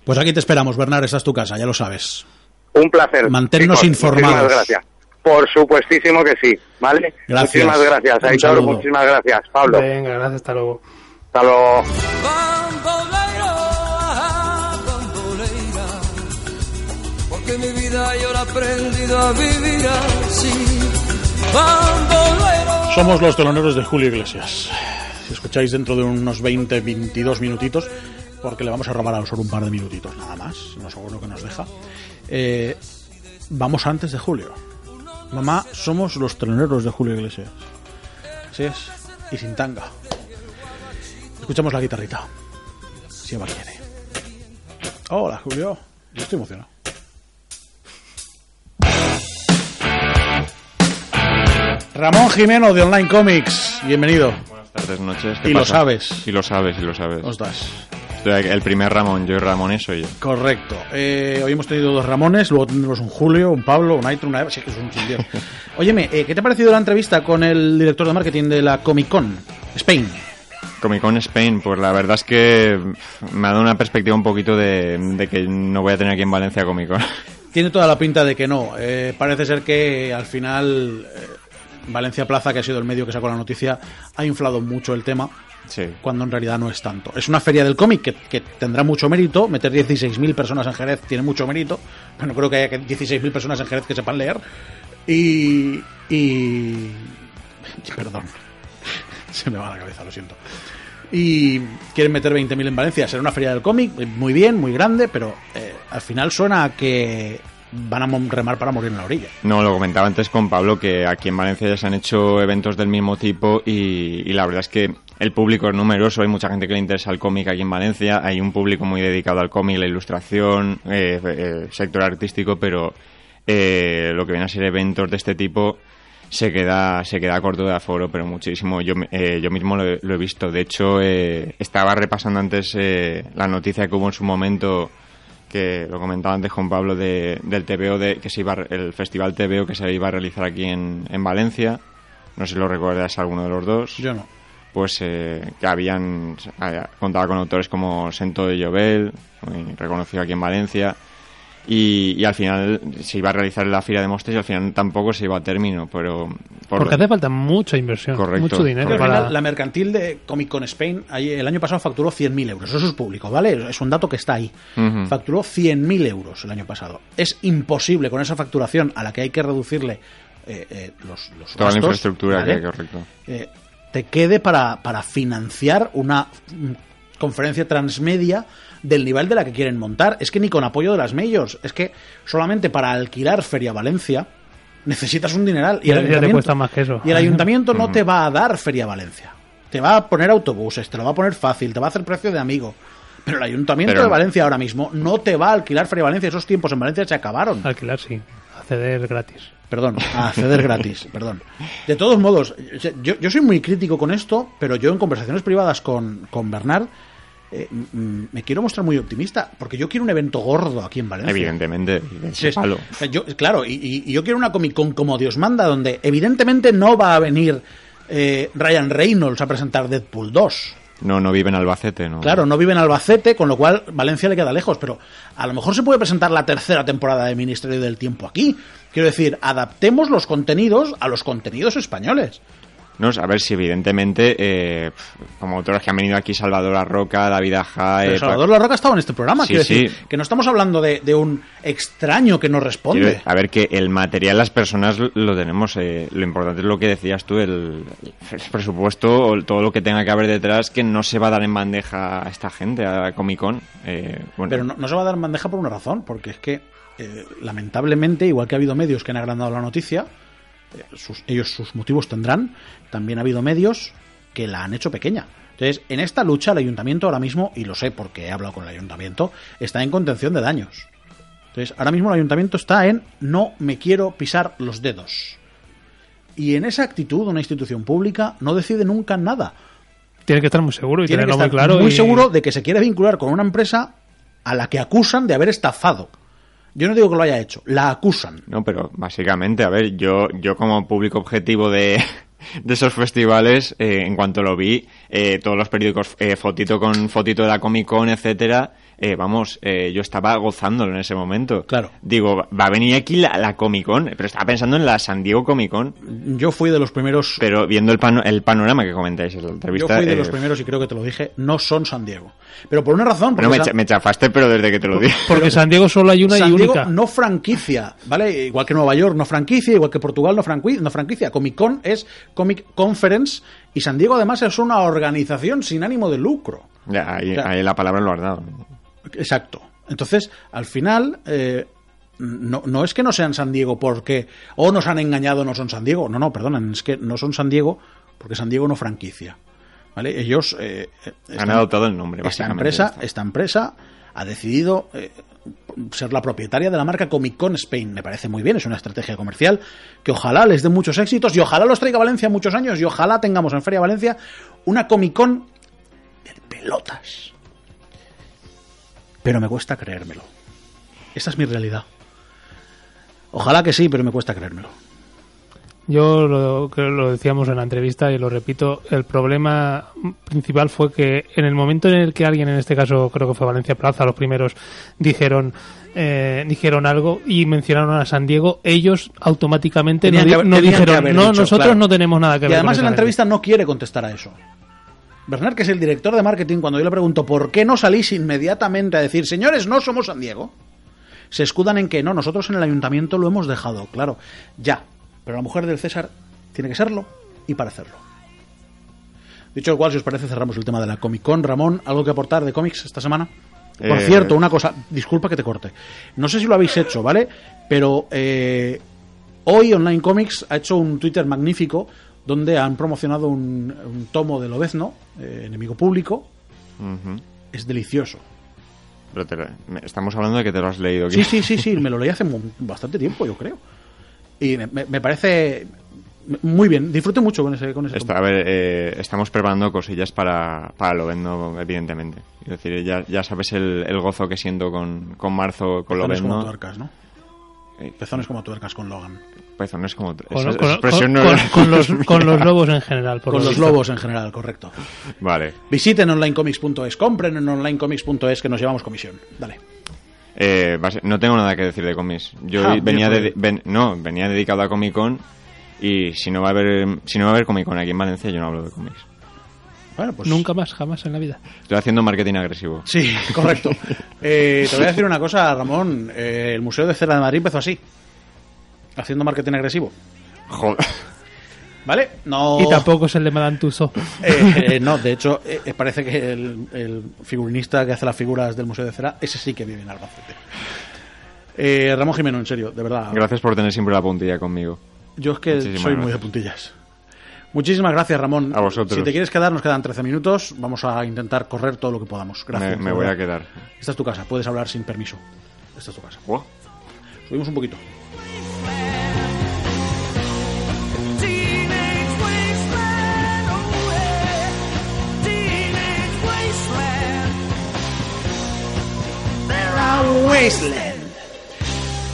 Pues aquí te esperamos, Bernard, esta es tu casa, ya lo sabes. Un placer. Manténnos chicos. informados. Muchísimas gracias. Por supuestísimo que sí, ¿vale? Gracias. Muchísimas gracias, Aitor, muchísimas gracias, Pablo. Venga, gracias, hasta luego. Hasta luego. Porque mi vida yo la he aprendido a vivir así. Somos los teloneros de Julio Iglesias. Si escucháis dentro de unos 20, 22 minutitos, porque le vamos a robar a solo un par de minutitos nada más, no seguro que nos deja. Eh, vamos antes de Julio. Mamá, somos los teloneros de Julio Iglesias. Así es, y sin tanga. Escuchamos la guitarrita. Si Eva quiere. Hola, Julio. Yo estoy emocionado. Ramón Jimeno de Online Comics. Bienvenido. Buenas tardes, noches. ¿Qué Y lo sabes. Y lo sabes, y lo sabes. Ostras. Estoy aquí- el primer Ramón, yo y Ramón soy yo. Correcto. Eh, hoy hemos tenido dos Ramones, luego tendremos un Julio, un Pablo, un Aitor, una Eva. Sí, que es un Dios. Óyeme, eh, ¿qué te ha parecido la entrevista con el director de marketing de la Comic Con Spain? Comic Con Spain, pues la verdad es que me ha dado una perspectiva un poquito de, de que no voy a tener aquí en Valencia Comic Con. Tiene toda la pinta de que no. Eh, parece ser que al final Valencia Plaza, que ha sido el medio que sacó la noticia, ha inflado mucho el tema. Sí. cuando en realidad no es tanto. Es una feria del cómic que, que tendrá mucho mérito. Meter 16.000 personas en Jerez tiene mucho mérito. Pero no creo que haya que 16.000 personas en Jerez que sepan leer. Y. y perdón. Se me va la cabeza, lo siento. Y quieren meter 20.000 en Valencia. Será una feria del cómic, muy bien, muy grande, pero eh, al final suena a que van a remar para morir en la orilla. No, lo comentaba antes con Pablo que aquí en Valencia ya se han hecho eventos del mismo tipo y, y la verdad es que el público es numeroso, hay mucha gente que le interesa el cómic aquí en Valencia, hay un público muy dedicado al cómic, la ilustración, eh, eh, sector artístico, pero eh, lo que viene a ser eventos de este tipo se queda se queda corto de aforo, pero muchísimo. Yo, eh, yo mismo lo, lo he visto. De hecho, eh, estaba repasando antes eh, la noticia que hubo en su momento que lo comentaba antes con Pablo de, del TVO de, que se iba el festival TVO que se iba a realizar aquí en, en Valencia. No sé si lo recuerdas alguno de los dos. Yo no. pues eh, que habían eh, contaba con autores como Sento de Llobel muy reconocido aquí en Valencia y, y al final se iba a realizar la fira de Mostres y al final tampoco se iba a término pero por- Porque hace falta mucha inversión, Correcto, mucho dinero para... la mercantil de Comic Con Spain el año pasado facturó 100.000 euros. Eso es público, ¿vale? Es un dato que está ahí. Ujú. Facturó 100.000 euros el año pasado. Es imposible con esa facturación a la que hay que reducirle eh, eh, los, los toda la infraestructura ¿vale? que hay correcto eh, te quede para, para financiar una conferencia transmedia del nivel de la que quieren montar. Es que ni con apoyo de las majors, es que solamente para alquilar Feria Valencia necesitas un dineral. Y el Ya- ya te ayuntamiento, cuesta más que eso. Y el ayuntamiento no te va a dar Feria Valencia. Te va a poner autobuses, te lo va a poner fácil, te va a hacer precio de amigo. Pero el ayuntamiento Pero- de Valencia ahora mismo no te va a alquilar Feria Valencia. Esos tiempos en Valencia se acabaron. Alquilar, sí. Acceder gratis. Perdón, acceder gratis, perdón. De todos modos, yo, yo soy muy crítico con esto, pero yo en conversaciones privadas con, con Bernard eh, me quiero mostrar muy optimista, porque yo quiero un evento gordo aquí en Valencia. evidentemente Sí, yo- claro, y yo quiero una Comic Con como Dios manda, donde evidentemente no va a venir eh, Ryan Reynolds a presentar Deadpool 2. no no vive en Albacete no Claro, no vive en Albacete, con lo cual Valencia le queda lejos, pero a lo mejor se puede presentar la tercera temporada de Ministerio del Tiempo aquí. Quiero decir, adaptemos los contenidos a los contenidos españoles. No, a ver si evidentemente, eh, como autores que han venido aquí, Salvador Arroca, David Aja... Eh, Salvador La Roca ha estado en este programa, Sí, decir, que no estamos hablando de, de un extraño que nos responde. quiero- a ver, que el material, las personas lo- tenemos. eh, lo importante es lo que decías tú, el, el presupuesto, o todo lo que tenga que haber detrás, que no se va a dar en bandeja a esta gente, a Comic Con. Eh, bueno, Pero no, no se va a dar en bandeja por una razón, porque es que, eh, lamentablemente, igual que ha habido medios que han agrandado la noticia, sus- ellos sus motivos tendrán, también ha habido medios que la han hecho pequeña. Entonces, en esta lucha el ayuntamiento ahora mismo, y lo sé porque he hablado con el ayuntamiento, está en contención de daños. Entonces, ahora mismo el ayuntamiento está en no me quiero pisar los dedos. Y en esa actitud, una institución pública no decide nunca nada Tiene que estar muy seguro y tiene que tenerlo estar muy claro. muy y- seguro de que se quiere vincular con una empresa a la que acusan de haber estafado. Yo no digo que lo haya hecho, la acusan. No, pero básicamente, a ver, yo, yo como público objetivo de, de esos festivales, eh, en cuanto lo vi, eh, todos los periódicos, eh, fotito con fotito de la Comic Con, etcétera, eh, vamos, eh, yo estaba gozándolo en ese momento. Claro. Digo, va a venir aquí la, la Comic Con, pero estaba pensando en la San Diego Comic Con, Yo fui de los primeros. pero viendo el, pano- el panorama que comentáis en la Yo entrevista... fui de eh, los primeros y creo que te lo dije, no son San Diego. Pero por una razón, Bueno, me, San- cha- me chafaste, pero desde que te lo dije. Porque San Diego solo hay una San y Diego única. no franquicia, ¿vale? Igual que Nueva York no franquicia, igual que Portugal no, franqui- no franquicia. Comic Con es Comic Conference y San Diego además es una organización sin ánimo de lucro. Ya, ahí, ahí la palabra lo has dado. Exacto. Entonces, al final, eh, no, no es que no sean San Diego porque o nos han engañado no son San Diego. No, no, perdonen, es que no son San Diego porque San Diego no franquicia. ¿Vale? Ellos eh, eh, Han adoptado el nombre, esta empresa, esta empresa ha decidido eh, ser la propietaria de la marca Comic Con Spain. Me parece muy bien, es una estrategia comercial que ojalá les dé muchos éxitos y ojalá los traiga a Valencia muchos años y ojalá tengamos en Feria Valencia una Comic Con de pelotas. Pero me cuesta creérmelo. Esta es mi realidad. Ojalá que sí, pero me cuesta creérmelo. Yo lo, lo decíamos en la entrevista y lo repito, el problema principal fue que en el momento en el que alguien, en este caso creo que fue Valencia Plaza, los primeros dijeron eh, dijeron algo y mencionaron a San Diego, ellos automáticamente no, Tenían que dijeron, no, dicho, nosotros claro. no tenemos nada que Y ver además con en la esa entrevista no quiere contestar a eso. Bernard, que es el director de marketing, cuando yo le pregunto por qué no salís inmediatamente a decir, señores, no somos San Diego, se escudan en que no, nosotros en el ayuntamiento lo hemos dejado, claro, ya. Pero la mujer del César tiene que serlo y parecerlo. Dicho lo cual, si os parece, cerramos el tema de la Comic Con. Ramón, ¿algo que aportar de cómics esta semana? Por Eh, cierto, una cosa, disculpa que te corte. No sé si lo habéis hecho, ¿vale? Pero eh, hoy Online Comics ha hecho un Twitter magnífico donde han promocionado un, un tomo de Lobezno, eh, enemigo público. Ujú. Es delicioso. Pero te estamos hablando de que te lo has leído. Sí, sí, sí, sí, me lo leí hace bastante tiempo, yo creo. Y me, me- parece muy bien, disfruté mucho con ese, con ese Está- a ver, eh, estamos preparando cosillas para, para lo vendo, evidentemente. Es decir, ya, ya sabes el, el gozo que siento con, con marzo, con Pezones como tuercas, ¿no? Eh, Pezones como tuercas con Logan. Pezones como. Con, esa- esa con- expresión con- no- con- con los, con los lobos en general. por Con lo los visto. lobos en general, correcto. Vale. Visiten onlinecomics.es, compren en onlinecomics.es que nos llevamos comisión. Dale. Eh, no tengo nada que decir de cómics. Yo Ah, venía, bien, de, ven- no, venía dedicado a Comic Con y si no va a haber si no va a haber Comic Con aquí en Valencia yo no hablo de cómics. Bueno, pues Nunca más, jamás en la vida. Estoy haciendo marketing agresivo. Sí, correcto. Eh, te voy a decir una cosa, Ramón. Eh, el Museo de Cera de Madrid empezó así. Haciendo marketing agresivo. Joder. ¿Vale? No. Y tampoco es el de Madame Tussauds. Eh, eh, no, de hecho, eh, parece que el, el figurinista que hace las figuras del Museo de Cera, ese sí que vive en Albacete. Eh, Ramón Jimeno, en serio, de verdad. Gracias por tener siempre la puntilla conmigo. Yo es que Muchísimas soy muy de puntillas. Muchísimas gracias, Ramón. A vosotros. Si te quieres quedar, nos quedan 13 minutos. Vamos a intentar correr todo lo que podamos. Gracias. me voy a quedar. Esta es tu casa, puedes hablar sin permiso. Esta es tu casa. Subimos un poquito. Wasteland.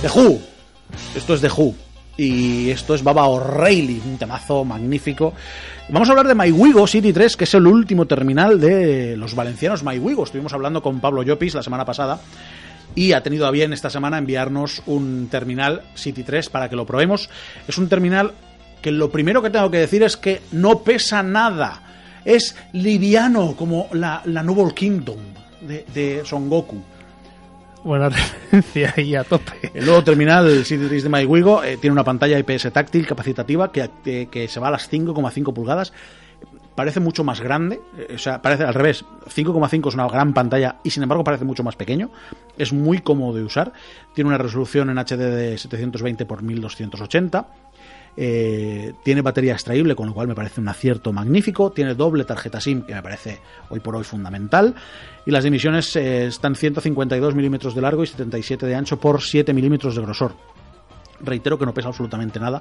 The Who. Esto es The Who. Y esto es Baba O'Reilly, un temazo magnífico. Vamos a hablar de MyWigo City 3, que es el último terminal de los valencianos MyWigo. Estuvimos hablando con Pablo Llopis la semana pasada y ha tenido a bien esta semana enviarnos un terminal City 3 para que lo probemos. Es un terminal que lo primero que tengo que decir es que no pesa nada. Es liviano como la, la Noble Kingdom de, de Son Goku. Buena referencia ahí a tope. El nuevo terminal City 3 de MyWigo eh, tiene una pantalla IPS táctil capacitativa que, eh, que se va a las 5,5 pulgadas. Parece mucho más grande, eh, o sea, parece al revés. 5,5 es una gran pantalla y sin embargo parece mucho más pequeño. Es muy cómodo de usar. Tiene una resolución en HD de 720 x 1280. Eh, tiene batería extraíble, con lo cual me parece un acierto magnífico. Tiene doble tarjeta SIM, que me parece hoy por hoy fundamental. Y las dimensiones eh, están 152 milímetros de largo y 77 de ancho por 7 milímetros de grosor. Reitero que no pesa absolutamente nada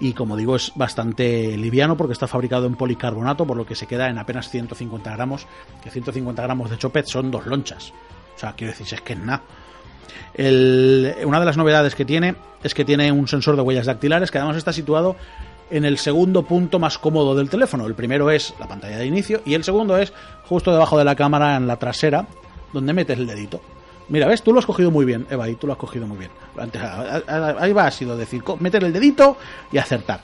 y como digo es bastante liviano porque está fabricado en policarbonato por lo que se queda en apenas 150 gramos, que 150 gramos de chopet son dos lonchas. O sea, quiero decir, es que es nada. Una de las novedades que tiene es que tiene un sensor de huellas dactilares que además está situado en el segundo punto más cómodo del teléfono. El primero es la pantalla de inicio y el segundo es justo debajo de la cámara en la trasera, donde metes el dedito. Mira, ves, tú lo has cogido muy bien, Eva, y tú lo has cogido muy bien. Ahí va, ha sido decir, meter el dedito y acertar.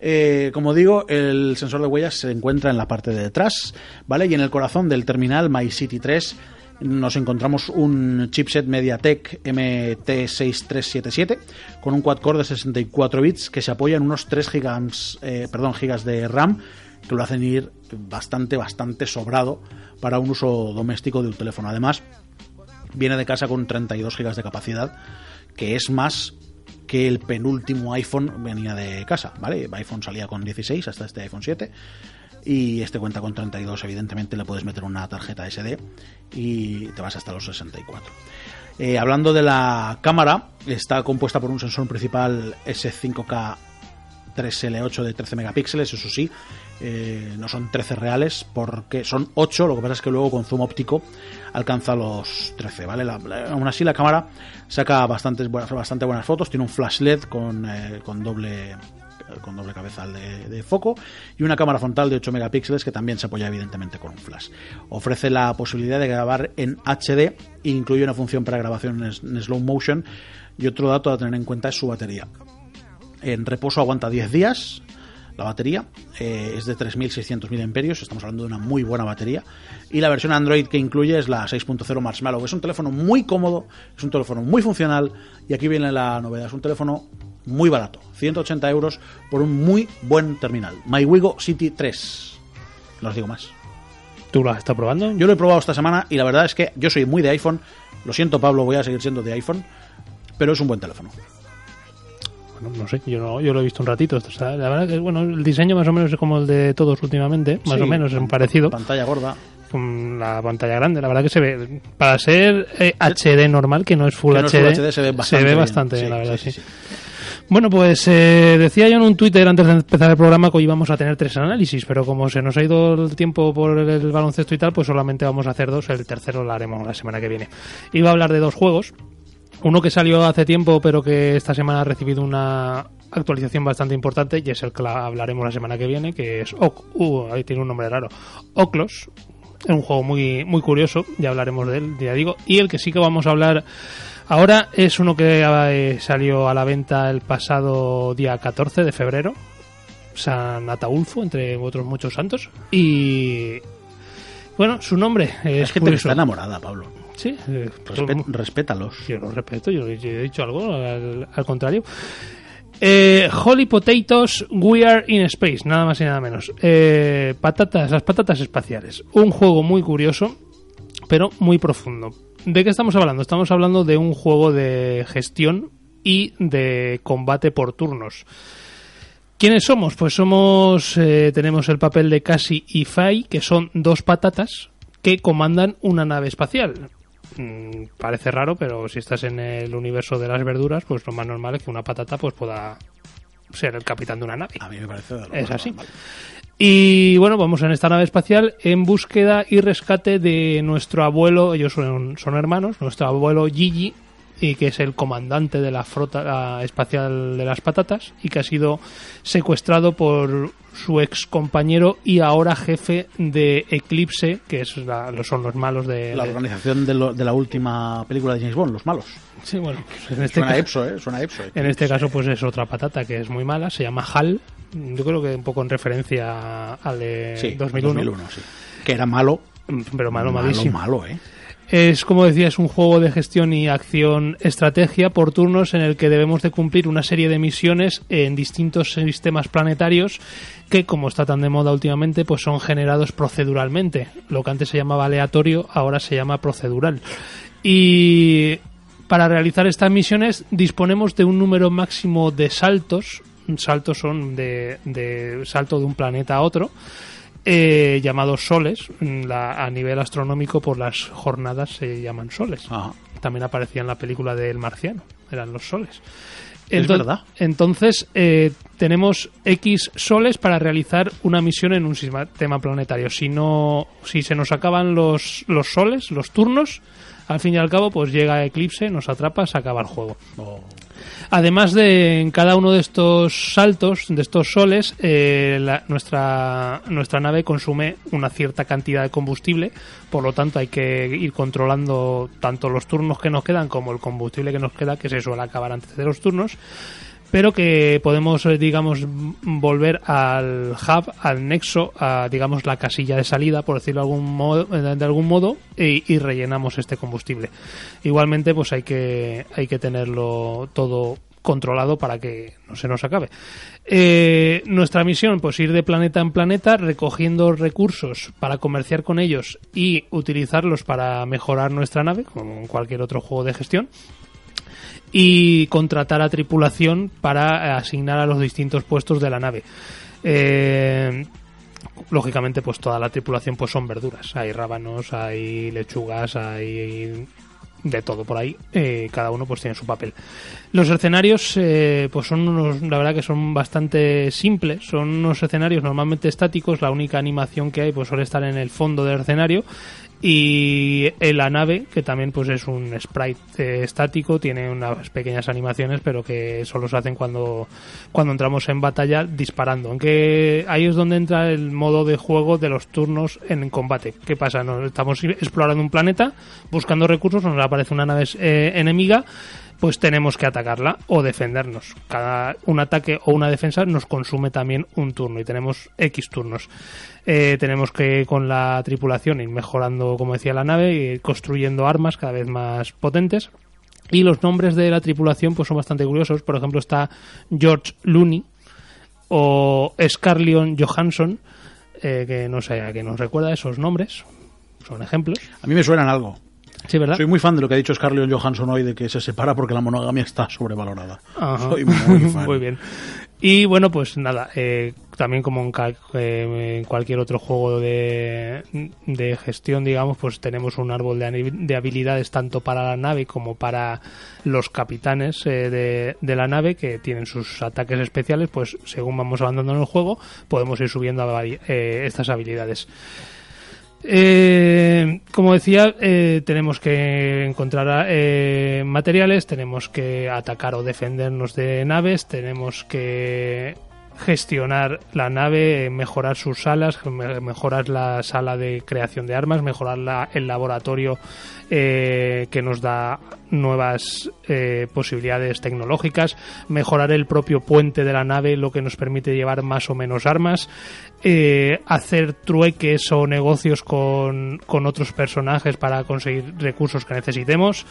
Eh, como digo, el sensor de huellas se encuentra en la parte de detrás, ¿vale? Y en el corazón del terminal MyCity 3 nos encontramos un chipset MediaTek MT6377 con un quad-core de 64 bits que se apoya en unos 3 gigas, eh, perdón, gigas de RAM que lo hacen ir bastante, bastante sobrado para un uso doméstico de un teléfono. Además, viene de casa con 32 gigas de capacidad, que es más que el penúltimo iPhone venía de casa, ¿vale? iPhone salía con 16 hasta este iPhone 7 y este cuenta con 32, evidentemente le puedes meter una tarjeta SD y te vas hasta los 64. Eh, hablando de la cámara, está compuesta por un sensor principal S5K 3L8 de 13 megapíxeles, eso sí, eh, no son 13 reales, porque son 8, lo que pasa es que luego con zoom óptico alcanza los 13, ¿vale? Aún así la cámara saca bastantes bastante buenas fotos, tiene un flash LED con, eh, con doble con doble cabezal de, de foco y una cámara frontal de 8 megapíxeles que también se apoya evidentemente con un flash. Ofrece la posibilidad de grabar en HD e incluye una función para grabación en, slow motion y otro dato a tener en cuenta es su batería. En reposo aguanta 10 días. La batería eh, es de 3.600 mAh, estamos hablando de una muy buena batería. Y la versión Android que incluye es la 6.0 Marshmallow, es un teléfono muy cómodo, es un teléfono muy funcional. Y aquí viene la novedad: es un teléfono muy barato, 180 euros por un muy buen terminal. MyWigo City 3. No os digo más. ¿Tú lo has estado probando? Yo lo he probado esta semana y la verdad es que yo soy muy de iPhone. Lo siento, Pablo, voy a seguir siendo de iPhone, pero es un buen teléfono. Bueno, no sé, yo, no, yo lo he visto un ratito. o sea, la verdad que bueno, el diseño más o menos es como el de todos últimamente, más Sí, o menos es un parecido. Pantalla gorda. Con la pantalla grande, la verdad que se ve, para ser eh, HD normal, que no es Full Que no es HD, Full HD, se ve bastante Sí, la verdad, sí, sí. Bueno, pues eh, decía yo en un Twitter antes de empezar el programa que hoy íbamos a tener tres análisis, pero como se nos ha ido el tiempo por el baloncesto y tal, pues solamente vamos a hacer dos, el tercero lo haremos la semana que viene. Iba a hablar de dos juegos, uno que salió hace tiempo pero que esta semana ha recibido una actualización bastante importante y es el que la hablaremos la semana que viene, que es Oc uh, ahí tiene un nombre raro, Oclos. Es un juego muy, muy curioso, ya hablaremos de él, ya digo. Y el que sí que vamos a hablar ahora es uno que eh, salió a la venta el pasado día 14 de febrero, San Ataulfo, entre otros muchos santos. Y bueno, su nombre es, Es que te está enamorada, Pablo. Sí, eh, Respet- respétalos. yo lo respeto, yo, yo he dicho algo al, al contrario. Eh, Holy Potatoes, We Are in Space, nada más y nada menos. Eh, patatas, las patatas espaciales. Un juego muy curioso, pero muy profundo. ¿De qué estamos hablando? Estamos hablando de un juego de gestión y de combate por turnos. ¿Quiénes somos? Pues somos, eh, tenemos el papel de Cassie y Fai, que son dos patatas que comandan una nave espacial. Mm, parece raro, pero si estás en el universo de las verduras, pues lo más normal es que una patata pues pueda ser el capitán de una nave. A mí me parece de lo Es así. normal. Y bueno, vamos en esta nave espacial en búsqueda y rescate de nuestro abuelo, ellos son, son hermanos, nuestro abuelo Gigi, y que es el comandante de la flota espacial de las patatas, y que ha sido secuestrado por su ex compañero y ahora jefe de Eclipse, que es la- son los malos de... La organización de, lo- de la última película de James Bond, Los Malos. Sí, bueno, pues en este Suena ca- Epso, ¿eh? Suena Epso. en este caso, pues es otra patata que es muy mala, se llama HAL. Yo creo que un poco en referencia al de Sí, 2001. sí. Que era malo. Pero malo, malo, malísimo. malo, ¿eh? Es, como decía, es un juego de gestión y acción estrategia por turnos en el que debemos de cumplir una serie de misiones en distintos sistemas planetarios que, como está tan de moda últimamente, pues son generados proceduralmente. Lo que antes se llamaba aleatorio, ahora se llama procedural. Y para realizar estas misiones disponemos de un número máximo de saltos. Saltos son de, de salto de un planeta a otro eh, llamados soles. La- a nivel astronómico, por las jornadas se llaman soles. Ajá. También aparecía en la película de El Marciano, eran los soles. Es verdad. Entonces, eh, tenemos X soles para realizar una misión en un sistema planetario. Si no, si se nos acaban los, los soles, los turnos, Al fin y al cabo, pues llega Eclipse, nos atrapa, se acaba el juego. Además de en cada uno de estos saltos, de estos soles, eh, nuestra, nuestra nave consume una cierta cantidad de combustible, por lo tanto hay que ir controlando tanto los turnos que nos quedan como el combustible que nos queda, que se suele acabar antes de los turnos pero que podemos, eh, digamos, volver al hub, al nexo, a, digamos, la casilla de salida, por decirlo de algún modo, eh, de algún modo y, y rellenamos este combustible. Igualmente, pues hay que, hay que tenerlo todo controlado para que no se nos acabe. Eh, nuestra misión, pues ir de planeta en planeta recogiendo recursos para comerciar con ellos y utilizarlos para mejorar nuestra nave, como en cualquier otro juego de gestión y contratar a tripulación para eh, asignar a los distintos puestos de la nave. Eh, lógicamente, pues toda la tripulación pues son verduras. Hay rábanos, hay lechugas, hay de todo por ahí. Eh, cada uno pues tiene su papel. Los escenarios, eh, pues son unos, la verdad que son bastante simples. Son unos escenarios normalmente estáticos. La única animación que hay pues suele estar en el fondo del escenario y en la nave que también pues es un sprite eh, estático tiene unas pequeñas animaciones pero que solo se hacen cuando cuando entramos en batalla disparando. Aunque ahí es donde entra el modo de juego de los turnos en combate. Qué pasa nos estamos explorando un planeta buscando recursos nos aparece una nave eh, enemiga pues tenemos que atacarla o defendernos. Cada un ataque o una defensa nos consume también un turno y tenemos X turnos. Eh, tenemos que con la tripulación ir mejorando, como decía la nave, ir construyendo armas cada vez más potentes. Y los nombres de la tripulación pues son bastante curiosos. Por ejemplo está George Looney o Scarlion Johansson, eh, que no sé, a que nos recuerda esos nombres. Son ejemplos. A mí me suenan algo. Sí, ¿verdad? Soy muy fan de lo que ha dicho Scarlett Johansson hoy de que se separa porque la monogamia está sobrevalorada. Ajá. Soy muy fan. Muy bien. Y bueno, pues nada, eh, también como en, cal- eh, en cualquier otro juego de, de gestión, digamos, pues tenemos un árbol de, de habilidades tanto para la nave como para los capitanes eh, de, de la nave que tienen sus ataques especiales, pues según vamos avanzando en el juego, podemos ir subiendo a eh, estas habilidades. Eh, como decía, eh, tenemos que encontrar eh, materiales, tenemos que atacar o defendernos de naves, tenemos que gestionar la nave, mejorar sus salas, me- mejorar la sala de creación de armas, mejorar la- el laboratorio eh, que nos da nuevas eh, posibilidades tecnológicas, mejorar el propio puente de la nave, lo que nos permite llevar más o menos armas, eh, hacer trueques o negocios con, con otros personajes para conseguir recursos que necesitemos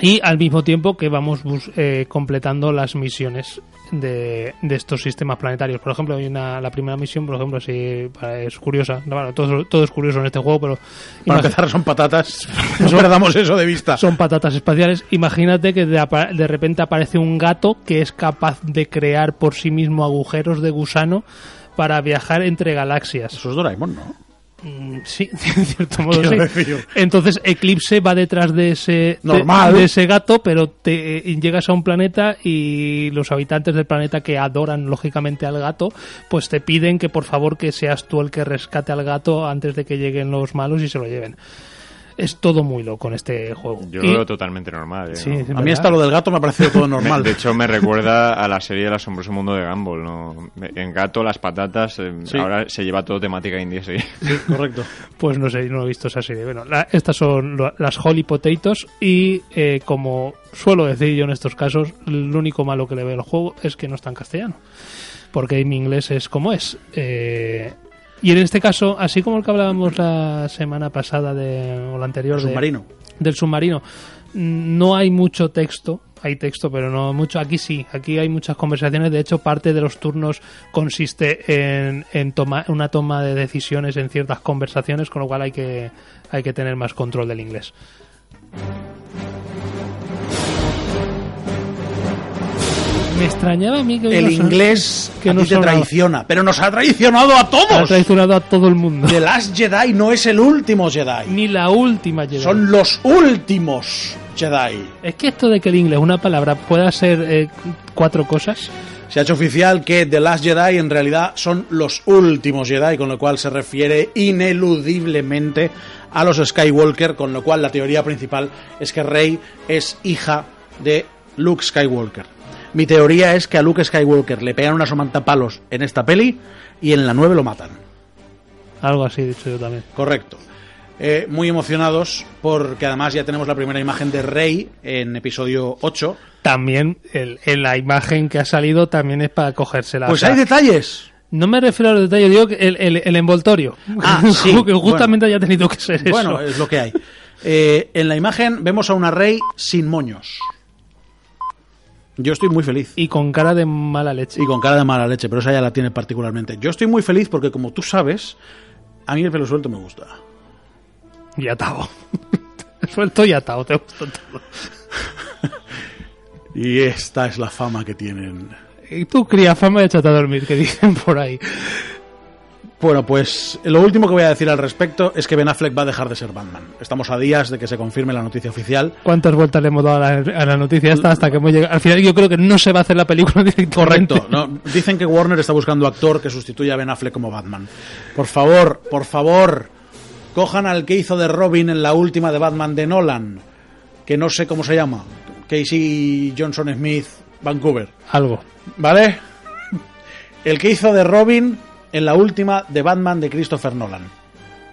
y al mismo tiempo que vamos bus- eh, completando las misiones de, de estos sistemas planetarios. Por ejemplo, hay una, la primera misión, por ejemplo, si es curiosa. No, bueno, todo, todo es curioso en este juego, pero Para empezar son patatas. No perdamos eso de vista. son patatas espaciales. Imagínate que de, de repente aparece un gato que es capaz de crear por sí mismo agujeros de gusano para viajar entre galaxias. Eso es Doraemon, ¿no? Mm, Sí, en cierto modo sí. Entonces Eclipse va detrás de ese de- Normal. de, ese gato, pero te eh, llegas a un planeta y los habitantes del planeta que adoran lógicamente al gato, pues te piden que por favor que seas tú el que rescate al gato antes de que lleguen los malos y se lo lleven. Es todo muy loco en este juego. Yo Y- lo veo totalmente normal. ¿eh? Sí, ¿no? es A mí hasta lo del gato me ha parecido todo normal. de hecho, me recuerda a la serie El asombroso mundo de Gumball. ¿no? En Gato, las patatas, eh, Sí. ahora se lleva todo temática india. Sí. Sí, correcto. Pues no sé, no he visto esa serie. Bueno, la- estas son lo- las Holy Potatoes y eh, como suelo decir yo en estos casos, lo único malo que le veo al juego es que no está en castellano. Porque mi inglés es como es. Eh, y en este caso, así como el que hablábamos la semana pasada de, o la anterior Submarino. del submarino, no hay mucho texto. Hay texto, pero no mucho. Aquí sí, aquí hay muchas conversaciones. De hecho, parte de los turnos consiste en, en toma- una toma de decisiones en ciertas conversaciones, con lo cual hay que, hay que tener más control del inglés. Me extrañaba a mí que El inglés que a ti te sonaba. traiciona, pero nos ha traicionado a ha todos. traicionado a todo el mundo. The Last Jedi no es el último Jedi. Ni la última Jedi. Son los últimos Jedi. Es que esto de que el inglés, una palabra, pueda ser eh, cuatro cosas. Se ha hecho oficial que The Last Jedi en realidad son los últimos Jedi, con lo cual se refiere ineludiblemente a los Skywalker, con lo cual la teoría principal es que Rey es hija de Luke Skywalker. Mi teoría es que a Luke Skywalker le pegan una palos en esta peli y en la 9 lo matan. Algo así, dicho yo también. Correcto. Eh, muy emocionados porque además ya tenemos la primera imagen de Rey en episodio 8. También el- en la imagen que ha salido también es para cogérsela. Pues hay detalles. No me refiero a los detalles, digo que el, el- el envoltorio. Ah, sí, que justamente haya tenido que ser Bueno, eso. es lo que hay. Eh, en la imagen vemos a una Rey sin moños. Yo estoy muy feliz. Y con cara de mala leche. Y con cara de mala leche, pero esa ya la tiene particularmente. Yo estoy muy feliz porque, como tú sabes, a mí el pelo suelto me gusta. Y atado. Suelto y atado, te gusta todo. Y esta es la fama que tienen. Y tú cría fama de échate a dormir, que dicen por ahí. Bueno, pues lo último que voy a decir al respecto es que Ben Affleck va a dejar de ser Batman. Estamos a días de que se confirme la noticia oficial. ¿Cuántas vueltas le hemos dado a la, a la noticia esta hasta que hemos llegado? Al final yo creo que no se va a hacer la película directamente. Correcto. ¿no? Dicen que Warner está buscando actor que sustituya a Ben Affleck como Batman. Por favor, por favor, cojan al que hizo de Robin en la última de Batman de Nolan, que no sé cómo se llama. Casey Johnson Smith, Vancouver. Algo. ¿Vale? El que hizo de Robin en la última de Batman de Christopher Nolan.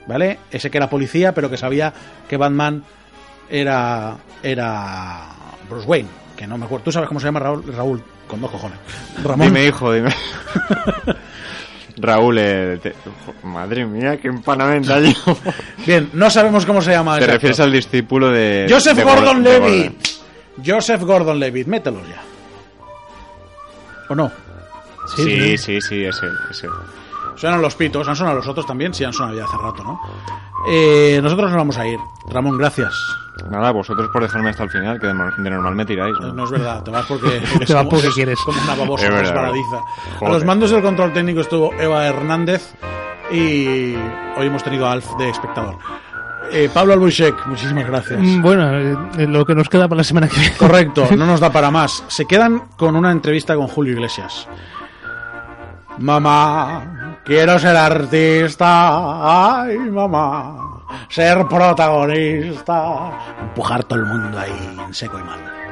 ¿Vale? Ese que era policía, pero que sabía que Batman era. era. Bruce Wayne. Que no me acuerdo. ¿Tú sabes cómo se llama Raúl? Raúl, con dos cojones. Ramón. Dime, hijo, dime. Raúl, eh, te- madre mía, qué empanamenta yo. Bien, no sabemos cómo se llama. Te refieres al discípulo de. Joseph de Gordon de Levitt. Joseph Gordon Levitt, mételo ya. ¿O no? Sí, sí, sí, ese, ese. Suenan los pitos, han sonado los otros también, sí han sonado ya hace rato, ¿no? Eh, nosotros nos vamos a ir. Ramón, gracias. Nada, vosotros por dejarme hasta el final, que de, nor- de normal me tiráis. ¿no? No es verdad, te vas porque Te vas porque eres quieres. como una babosa Es verdad. resbaladiza. A los mandos del control técnico estuvo Eva Hernández y hoy hemos tenido a Alf de espectador. Eh, Pablo Albuchek, muchísimas gracias. Mm, Bueno, eh, lo que nos queda para la semana que viene. Correcto, no nos da para más. Se quedan con una entrevista con Julio Iglesias. Mamá, quiero ser artista. Ay, mamá, ser protagonista. Empujar todo el mundo ahí en seco y mal.